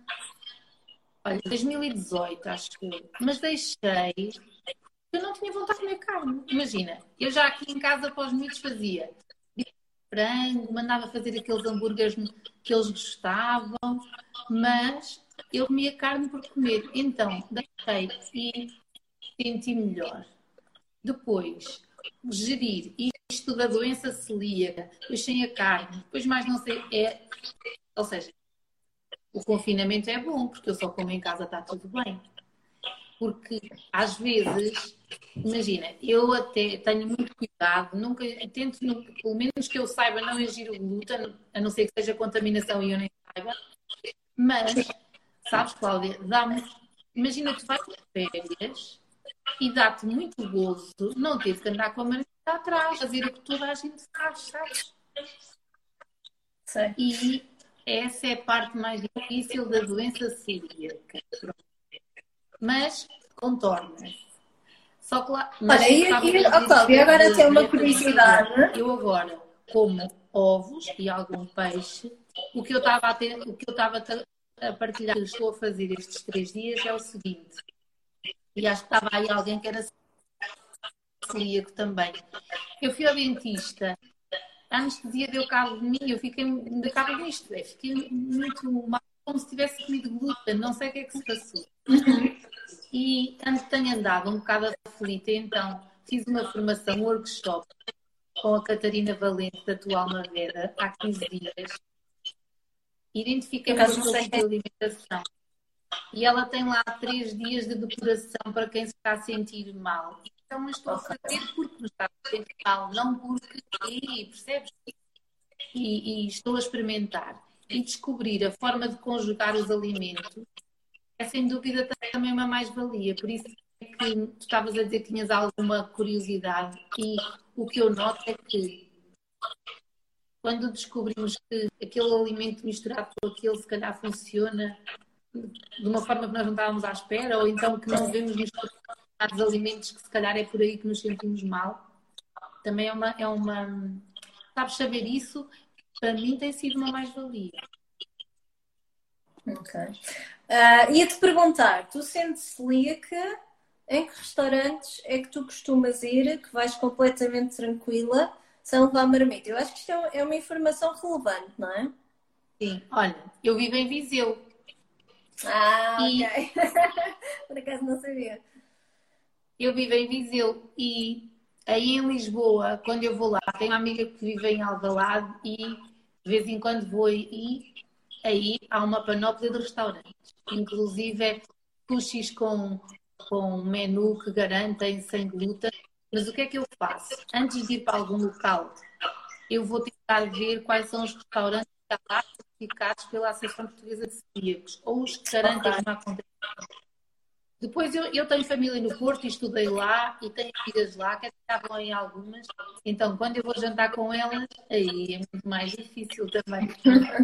Speaker 2: olha, 2018, acho que, mas deixei eu não tinha vontade de comer carne. Imagina, eu já aqui em casa para os miúdos fazia frango, mandava fazer aqueles hambúrgueres que eles gostavam, mas eu comia carne por comer. Então, deixei e senti melhor. Depois, gerir isto da doença celíaca, depois sem a carne, depois mais não sei, é. Ou seja, o confinamento é bom, porque eu só como em casa, está tudo bem. Porque às vezes Imagina, eu até tenho muito cuidado, nunca tento, pelo menos que eu saiba, não ingir o glúten, a não ser que seja contaminação e eu nem saiba. Mas, sabes, Cláudia, dá-me. Imagina, tu vais de férias e dá-te muito gozo não ter que andar com a marmita atrás, fazer o que toda a gente faz, sabes?
Speaker 1: Sei.
Speaker 2: E essa é a parte mais difícil da doença celíaca. Mas contorna-se só que lá.
Speaker 1: Olha, e, e, agora tem uma curiosidade.
Speaker 2: Eu agora como ovos e algum peixe. O que eu estava a ter, o que eu estava a partilhar, que estou a fazer estes três dias é o seguinte. E acho que estava aí alguém que era celíaco também. Eu fui ao dentista, anestesia deu cabo de mim, eu fiquei de cabo disto, eu fiquei muito mal, como se tivesse comido glúten, não sei o que é que se passou. E tanto tenho andado um bocado aflita, então fiz uma formação, um workshop com a Catarina Valente, da Atual Marveda, há 15 dias. Identifiquei a de alimentação. E ela tem lá três dias de depuração para quem se está a sentir mal. Então, estou a fazer porque me está a não porque. E, percebes? E, e estou a experimentar e descobrir a forma de conjugar os alimentos é sem dúvida também uma mais-valia. Por isso é que tu estavas a dizer que tinhas alguma curiosidade e o que eu noto é que quando descobrimos que aquele alimento misturado com aquele se calhar funciona de uma forma que nós não estávamos à espera, ou então que não vemos determinados alimentos que se calhar é por aí que nos sentimos mal, também é uma, é uma sabes saber isso, para mim tem sido uma mais-valia.
Speaker 1: Ok. Uh, Ia-te perguntar, tu sentes celíaca, em que restaurantes é que tu costumas ir, que vais completamente tranquila, sem levar marmita? Eu acho que isto é, é uma informação relevante, não é?
Speaker 2: Sim, olha, eu vivo em Viseu.
Speaker 1: Ah, e... ok. <laughs> Por acaso não sabia.
Speaker 2: Eu vivo em Viseu e aí em Lisboa, quando eu vou lá, tenho uma amiga que vive em Alvalade e de vez em quando vou e aí há uma panóplia de restaurantes. Inclusive é sushis com, com menu que garantem sem glúten. Mas o que é que eu faço? Antes de ir para algum local, eu vou tentar ver quais são os restaurantes certificados pela Associação Portuguesa de Celíacos ou os que garantem uma condição depois eu, eu tenho família no Porto e estudei lá e tenho amigas lá que estavam em algumas. Então, quando eu vou jantar com elas, aí é muito mais difícil também.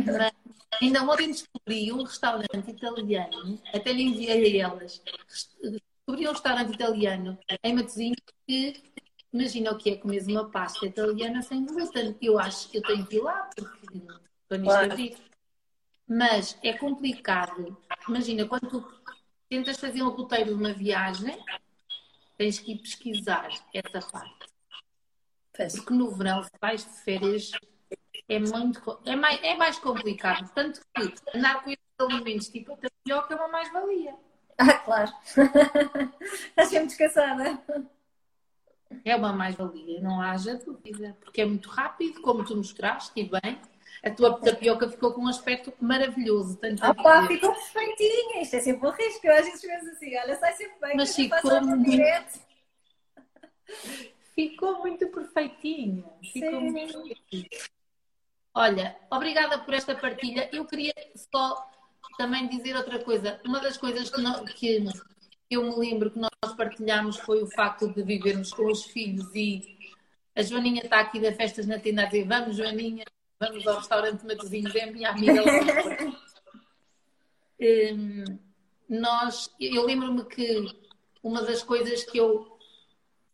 Speaker 2: Mas ainda ontem descobri um restaurante italiano, até lhe enviei a elas. Descobri um restaurante italiano em Matosinhos que imagina o que é comer uma pasta italiana sem glúten. Eu acho que eu tenho que ir lá porque quando isto claro. Mas é complicado. Imagina, quando tu tentas fazer um roteiro de uma viagem, tens que ir pesquisar essa parte. Porque no verão, se vais de férias, é muito é mais, é mais complicado. Tanto que andar com esses alimentos tipo a tapioca é uma mais-valia.
Speaker 1: Ah, claro. <laughs> Estás sempre descansada.
Speaker 2: É uma mais-valia, não haja dúvida. Porque é muito rápido, como tu mostraste, e bem a tua tapioca ficou com um aspecto maravilhoso.
Speaker 1: Tanto ah, pá, ficou perfeitinha. Isto é sempre um risco. Eu às vezes penso assim: olha, sai sempre bem.
Speaker 2: Mas ficou muito... ficou muito perfeitinha. Ficou Sim. muito perfeitinha. Olha, obrigada por esta partilha. Eu queria só também dizer outra coisa. Uma das coisas que, não, que eu me lembro que nós partilhámos foi o facto de vivermos com os filhos e a Joaninha está aqui da Festas na Tenda a dizer: Vamos, Joaninha, Vamos ao restaurante Matosinhos, é a minha amiga lá. <laughs> um, nós, eu lembro-me que uma das coisas que eu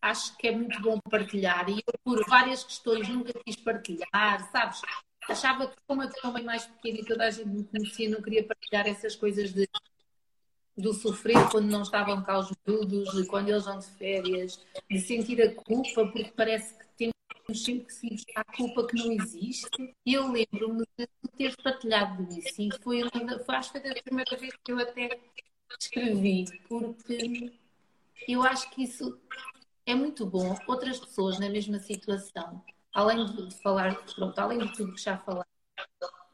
Speaker 2: acho que é muito bom partilhar, e eu por várias questões nunca quis partilhar, sabes? Achava que como eu era bem mais pequena e toda a gente me conhecia, não queria partilhar essas coisas de do sofrer quando não estavam cá os miúdos, quando eles vão de férias, de sentir a culpa, porque parece que temos sempre que se culpa que não existe. Eu lembro-me de ter partilhado isso, e foi, foi, acho que foi a primeira vez que eu até escrevi, porque eu acho que isso é muito bom. Outras pessoas na mesma situação, além de falar, pronto, além de tudo que já falaram,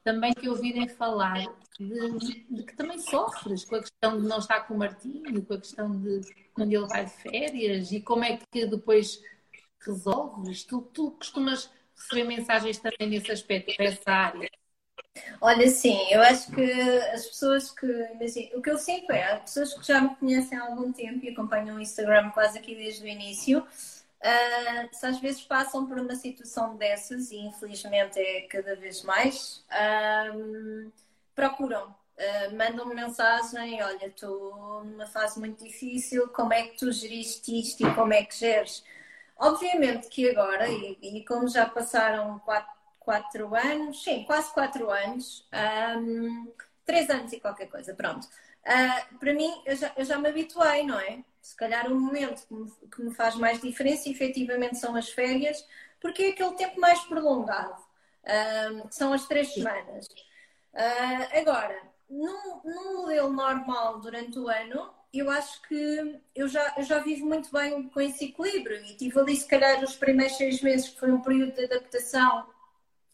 Speaker 2: também que ouvirem falar de, de, que também sofres com a questão de não estar com o Martinho, com a questão de quando ele vai de férias e como é que depois resolves. Tu, tu costumas receber mensagens também nesse aspecto, nessa área.
Speaker 1: Olha, sim, eu acho que as pessoas que. Imagina, o que eu sinto é, as pessoas que já me conhecem há algum tempo e acompanham o Instagram quase aqui desde o início, uh, se às vezes passam por uma situação dessas, e infelizmente é cada vez mais, uh, procuram. Uh, mandam-me mensagem, olha, estou numa fase muito difícil, como é que tu geriste isto e como é que geres? Obviamente que agora, e, e como já passaram quatro quatro anos, sim, quase quatro anos, um, três anos e qualquer coisa, pronto. Uh, para mim, eu já, eu já me habituei, não é? Se calhar o momento que me, que me, faz mais diferença, efetivamente, são as férias, porque é aquele tempo mais prolongado. Um, são as três semanas. Uh, agora, num, num modelo normal durante o ano, eu acho que eu já, eu já vivo muito bem com esse equilíbrio e tive ali, se calhar, os primeiros seis meses, que foi um período de adaptação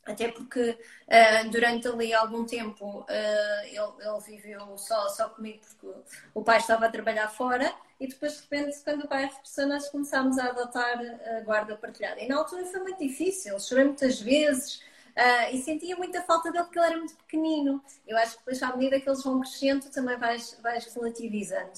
Speaker 1: até porque uh, durante ali algum tempo uh, ele, ele, viveu só, só comigo porque o pai estava a trabalhar fora e depois de repente quando o pai regressou nós começámos a adotar a guarda partilhada. E na altura foi muito difícil, chorei muitas vezes uh, e sentia muita falta dele porque ele era muito pequenino. Eu acho que depois à medida que eles vão crescendo também vais, vais relativizando.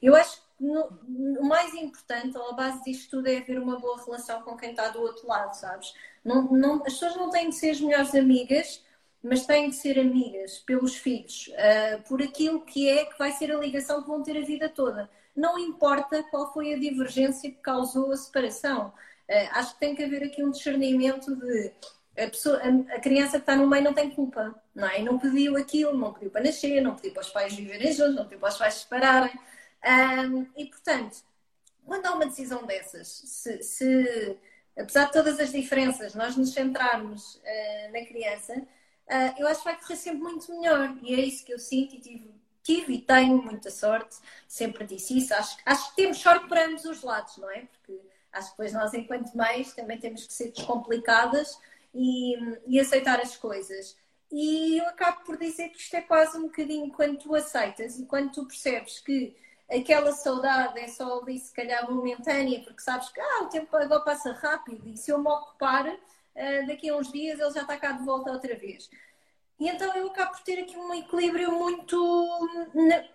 Speaker 1: Eu acho que o mais importante, ou a base disto tudo, é haver uma boa relação com quem está do outro lado, sabes? Não, não, as pessoas não têm de ser as melhores amigas, mas têm de ser amigas pelos filhos, uh, por aquilo que é que vai ser a ligação que vão ter a vida toda. Não importa qual foi a divergência que causou a separação. Uh, acho que tem que haver aqui um discernimento de a, pessoa, a, a, criança que está no meio não tem culpa, não é? Não pediu aquilo, não pediu para nascer, não pediu para os pais viverem juntos, não pediu para os pais se separarem. Um, e portanto, quando há uma decisão dessas, se, se apesar de todas as diferenças, nós nos centrarmos uh, na criança, uh, eu acho que vai correr sempre muito melhor. E é isso que eu sinto e tive, tive e tenho muita sorte. Sempre disse isso. Acho, acho que temos sorte para ambos os lados, não é? Porque acho que depois nós, enquanto mães, também temos que ser descomplicadas e, e aceitar as coisas. E eu acabo por dizer que isto é quase um bocadinho quando tu aceitas e quando tu percebes que aquela saudade é só ali, se calhar, momentânea, porque sabes que ah, o tempo agora passa rápido e se eu me ocupar, uh, daqui a uns dias ele já está cá de volta outra vez. E então eu acabo por ter aqui um equilíbrio muito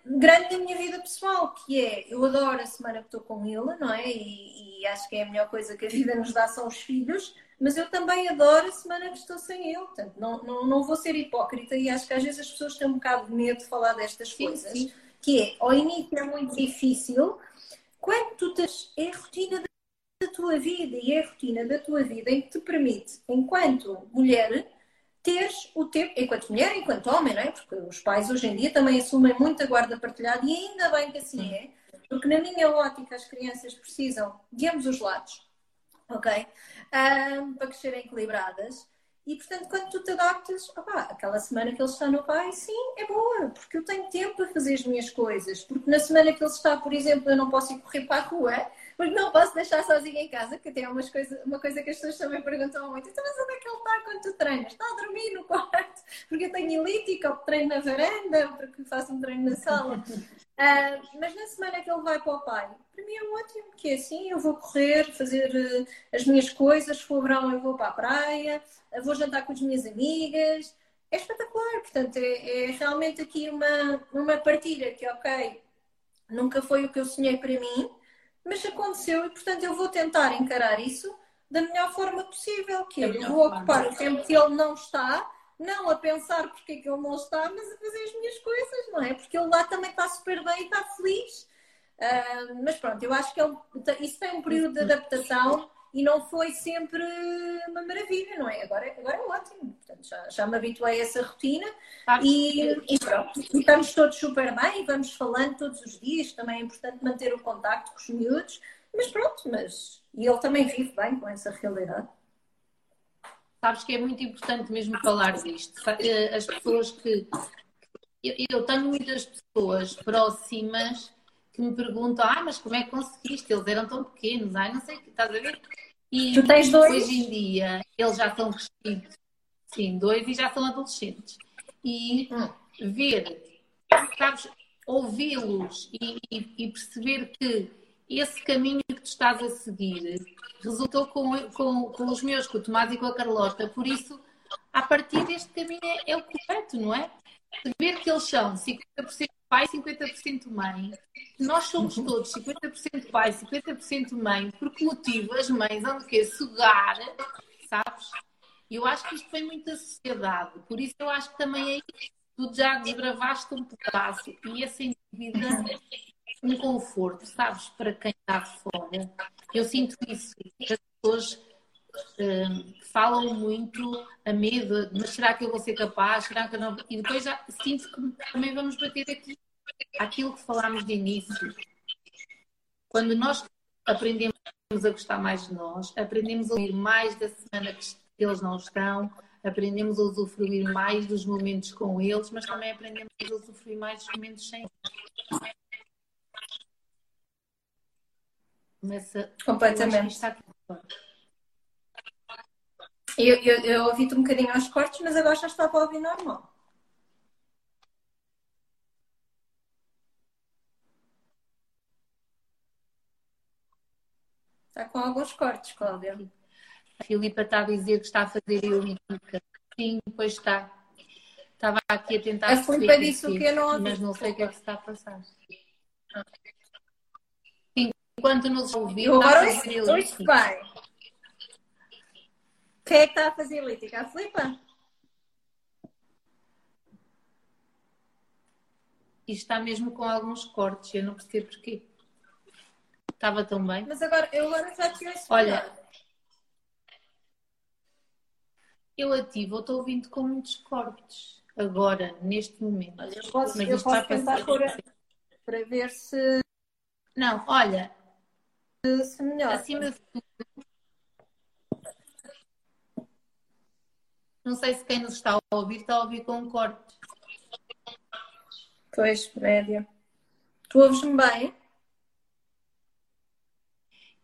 Speaker 1: grande na minha vida pessoal, que é, eu adoro a semana que estou com ele, não é? E, e, acho que é a melhor coisa que a vida nos dá são os filhos, mas eu também adoro a semana que estou sem ele. Portanto, não, não, não vou ser hipócrita e acho que às vezes as pessoas têm um bocado de medo de falar destas sim, coisas. Sim que é, ao início é muito difícil, quando tu tens, é a rotina da tua vida e é a rotina da tua vida em que te permite, enquanto mulher, teres o tempo, enquanto mulher, enquanto homem, não é? Porque os pais hoje em dia também assumem muita guarda partilhada e ainda bem que assim é, porque na minha ótica as crianças precisam de ambos os lados, ok? Um, para crescerem equilibradas. E, portanto, quando tu te adaptas, opa, aquela semana que ele está no pai, sim, é boa, porque eu tenho tempo para fazer as minhas coisas. Porque na semana que ele está, por exemplo, eu não posso ir correr para a rua, porque não posso deixar sozinha em casa, que até é uma coisa, uma coisa que as pessoas também perguntam muito. Então, mas onde é que ele está quando tu treinas? Está a dormir no quarto, porque eu tenho elítica, ou treino na varanda, porque faço um treino na sala. Uh, <laughs> mas na semana que ele vai para o pai, para mim é ótimo, que é assim, eu vou correr, fazer uh, as minhas coisas, se for verão eu vou para a praia, uh, vou jantar com as minhas amigas, é espetacular, portanto é, é, realmente aqui uma, uma partilha que ok, nunca foi o que eu sonhei para mim, mas aconteceu e portanto eu vou tentar encarar isso da melhor forma possível, que é, eu vou ocupar o tempo que ele não está não a pensar porque é que ele não está, mas a fazer as minhas coisas, não é? Porque ele lá também está super bem e está feliz. Uh, mas pronto, eu acho que ele, isso tem um período de adaptação e não foi sempre uma maravilha, não é? Agora, agora é ótimo. Portanto, já, já me habituei a essa rotina e, e, pronto. Estamos todos super bem, vamos falando todos os dias. Também é importante manter o contacto com os miúdos, mas pronto, mas e ele também vive bem com essa realidade.
Speaker 2: Sabes que é muito importante mesmo falar disto. Eh, as pessoas que. Eu tenho muitas pessoas próximas que me perguntam: ah, mas como é que conseguiste? Eles eram tão pequenos, ai, não sei o que, estás a ver?
Speaker 1: E tu tens dois?
Speaker 2: hoje em dia eles já são crescidos, sim, dois e já são adolescentes. E hum. ver, sabes, ouvi-los e, e, e perceber que esse caminho que tu estás a seguir resultou com, com, com os meus, com o Tomás e com a Carlota. Por isso, a partir deste caminho é, é o correto, não é? Saber que eles são 50% pai, 50% mãe. Nós somos todos 50% pai, 50% mãe. Por que motivo as mães vão querer sugar, sabes? Eu acho que isto vem muito da sociedade. Por isso eu acho que também aí tu já desbravaste um pedaço. E essa dúvida um conforto, sabes, para quem está fora. Eu sinto isso. As pessoas uh, falam muito a medo, mas será que eu vou ser capaz? Será que não? E depois já sinto que também vamos bater aqui aquilo que falámos de início. Quando nós aprendemos a gostar mais de nós, aprendemos a ouvir mais da semana que eles não estão, aprendemos a usufruir mais dos momentos com eles, mas também aprendemos a usufruir mais dos momentos sem eles.
Speaker 1: Começa completamente. Eu, eu, eu ouvi-te um bocadinho aos cortes, mas agora já estava a ouvir normal. Está com alguns cortes, Cláudia.
Speaker 2: A Filipa está a dizer que está a fazer elíptica. Sim, pois está. Estava aqui a tentar.
Speaker 1: A Filipa disse o que eu não ouvi.
Speaker 2: Mas não sei o que é que está a passar. Enquanto nos ouviu,
Speaker 1: agora ouço bem. Quem é que está a fazer elíptica? A Filipa?
Speaker 2: E está mesmo com alguns cortes, eu não percebo porquê. Estava tão bem.
Speaker 1: Mas agora, eu agora já ouço.
Speaker 2: Olha, eu ativo, eu estou ouvindo com muitos cortes. Agora, neste momento.
Speaker 1: Olha, eu posso, Mas eu posso tentar por, para ver se.
Speaker 2: Não, olha.
Speaker 1: Se melhor.
Speaker 2: Acima de tudo. Não sei se quem nos está a ouvir está a ouvir com um corte.
Speaker 1: Pois, média. Tu ouves-me bem?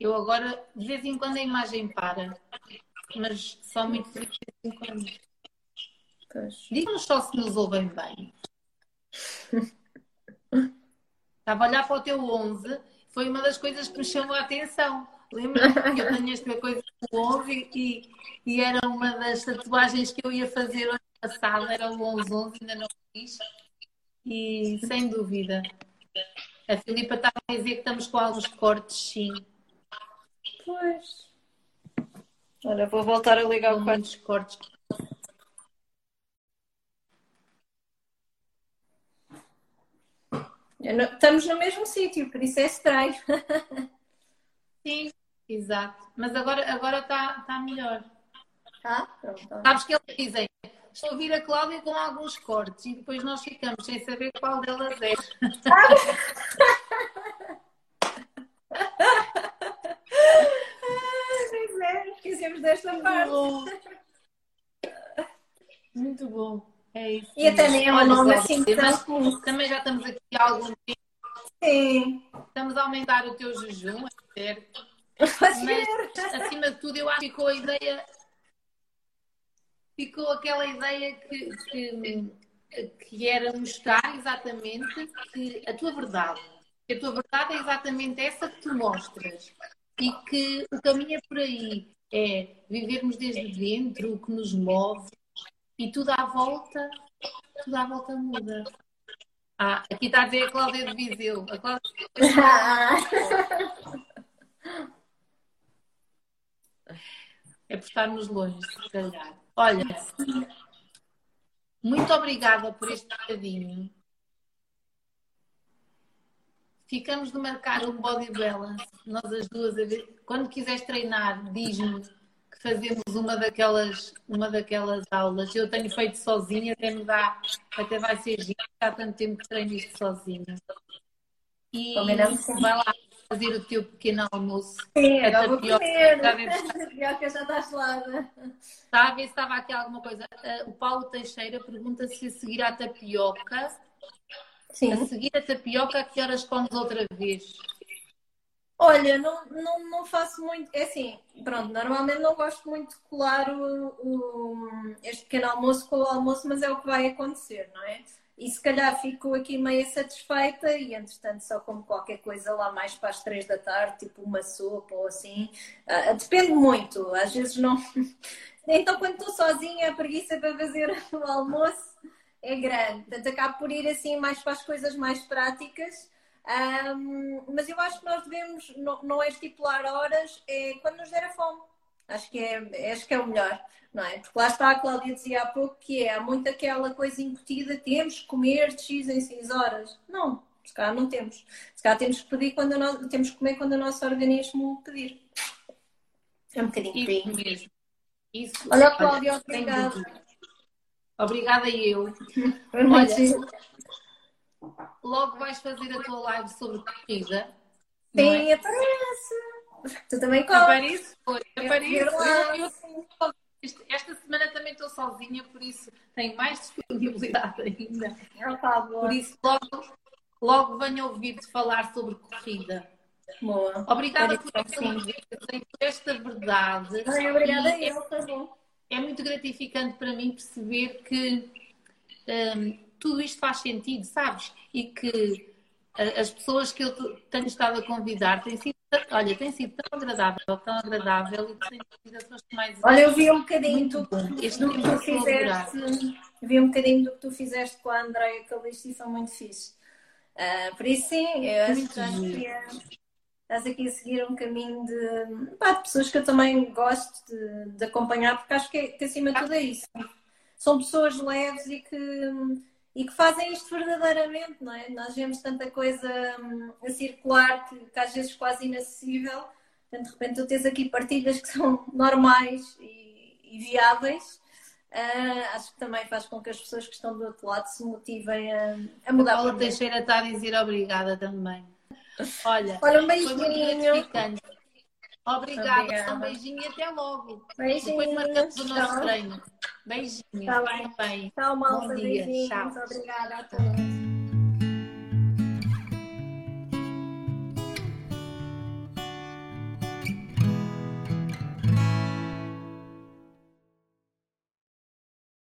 Speaker 2: Eu agora, de vez em quando, a imagem para, mas só muito de vez em quando. Diga-nos só se nos ouvem bem. <laughs> Estava a olhar para o teu 11, foi uma das coisas que me chamou a atenção. Lembra que eu tenho esta coisa do 11 e, e era uma das tatuagens que eu ia fazer ano passado, era o 11-11, ainda não fiz. E sem dúvida. A Filipa estava a dizer que estamos com alguns cortes, sim.
Speaker 1: Pois. Olha, vou voltar a ligar o quantos cortes. Não, estamos no mesmo sítio, por isso é estranho. <laughs>
Speaker 2: Sim, exato. Mas agora agora está tá melhor.
Speaker 1: Tá? Pronto.
Speaker 2: Sabes que eles dizem, estou a ouvir a Cláudia com alguns cortes e depois nós ficamos sem saber qual delas é.
Speaker 1: esquecemos desta Muito parte. Bom.
Speaker 2: Muito bom. É isso.
Speaker 1: E até nem é um nome assim
Speaker 2: tão Também já estamos aqui há algum tempo.
Speaker 1: Sim.
Speaker 2: Estamos a aumentar o teu jejum, é certo. Mas, acima de tudo, eu acho que ficou a ideia. Ficou aquela ideia que, que, que era mostrar exatamente que a tua verdade. Que a tua verdade é exatamente essa que tu mostras. E que o caminho é por aí é vivermos desde dentro, o que nos move e tudo à volta, tudo à volta muda. Ah, aqui está a dizer a Cláudia de Viseu. A Cláudia... <laughs> <laughs> <laughs> é por estarmos longe, se calhar. Olha, Muito obrigada por este bocadinho. Ficamos de marcar um body balance, nós as duas. Quando quiseres treinar, diz-me que fazemos uma daquelas, uma daquelas aulas. Eu tenho feito sozinha, até me dá, até vai ser giro, há tanto tempo que treino isto sozinha. E vai lá fazer o teu pequeno almoço.
Speaker 1: Sim, agora vou comer. <laughs> A tapioca já está gelada.
Speaker 2: Está a ver se estava aqui alguma coisa. Uh, o Paulo Teixeira pergunta se a seguir a tapioca. Sim. A seguir a tapioca, a que horas comes outra vez?
Speaker 1: Olha, não, não, não faço muito. É assim, pronto, normalmente não gosto muito de colar o, o, este pequeno almoço com o almoço, mas é o que vai acontecer, não é? E se calhar fico aqui meio satisfeita e, entretanto, só como qualquer coisa lá mais para as três da tarde, tipo uma sopa ou assim. Uh, depende muito, às vezes não. <laughs> então, quando estou sozinha, a preguiça para fazer o almoço é grande. Portanto, acabo por ir assim mais para as coisas mais práticas. Um, mas eu acho que nós devemos, não, não é estipular horas, é quando nos der a fome. Acho que é, acho que é o melhor, não é? Porque lá está, a Cláudia dizia há pouco que é, há muito aquela coisa incutida, temos que comer de X em X horas. Não, se calhar não temos. Se calhar temos que pedir quando nós, temos que comer quando o nosso organismo pedir. É um bocadinho
Speaker 2: Isso mesmo. Isso.
Speaker 1: Olha, Cláudia, obrigada.
Speaker 2: Obrigada eu. Olha, logo vais fazer a tua live sobre corrida.
Speaker 1: Sim, é? aparece. Tu também corres.
Speaker 2: Apareço, apareço. esta semana também estou sozinha, por isso tenho mais disponibilidade <laughs> ainda.
Speaker 1: Tá
Speaker 2: por isso, logo, logo venho ouvir-te falar sobre corrida.
Speaker 1: Boa.
Speaker 2: Obrigada por esta, por esta verdade.
Speaker 1: Ai, obrigada é, eu, tá bom.
Speaker 2: É muito gratificante para mim perceber que um, tudo isto faz sentido, sabes? E que as pessoas que eu tenho estado a convidar têm sido Olha, tem sido tão agradável, tão agradável e tem sido as pessoas que mais.
Speaker 1: Olha, eu vi um bocadinho do, do que tu fizeste. Vi um bocadinho do que tu fizeste com a Andréia Calixto e foi muito fixe. Uh, por isso, sim, eu acho que estás aqui a seguir um caminho de, pá, de pessoas que eu também gosto de, de acompanhar, porque acho que, que acima de tudo é isso. São pessoas leves e que e que fazem isto verdadeiramente, não é? Nós vemos tanta coisa hum, a circular que, que, às vezes quase inacessível, portanto, de repente tu tens aqui partilhas que <laughs> são normais e, e viáveis. Uh, acho que também faz com que as pessoas que estão do outro lado se motivem a, a mudar. A
Speaker 2: Paula Teixeira está a dizer obrigada também. Olha,
Speaker 1: Olha um beijinho.
Speaker 2: Obrigada, Obrigada. um beijinho e até logo. Beijinho. Depois marcamos o nosso treino. Beijinho. Tá bem. bem.
Speaker 1: Tchau, malta. Bom dia. Tchau. Obrigada a todos.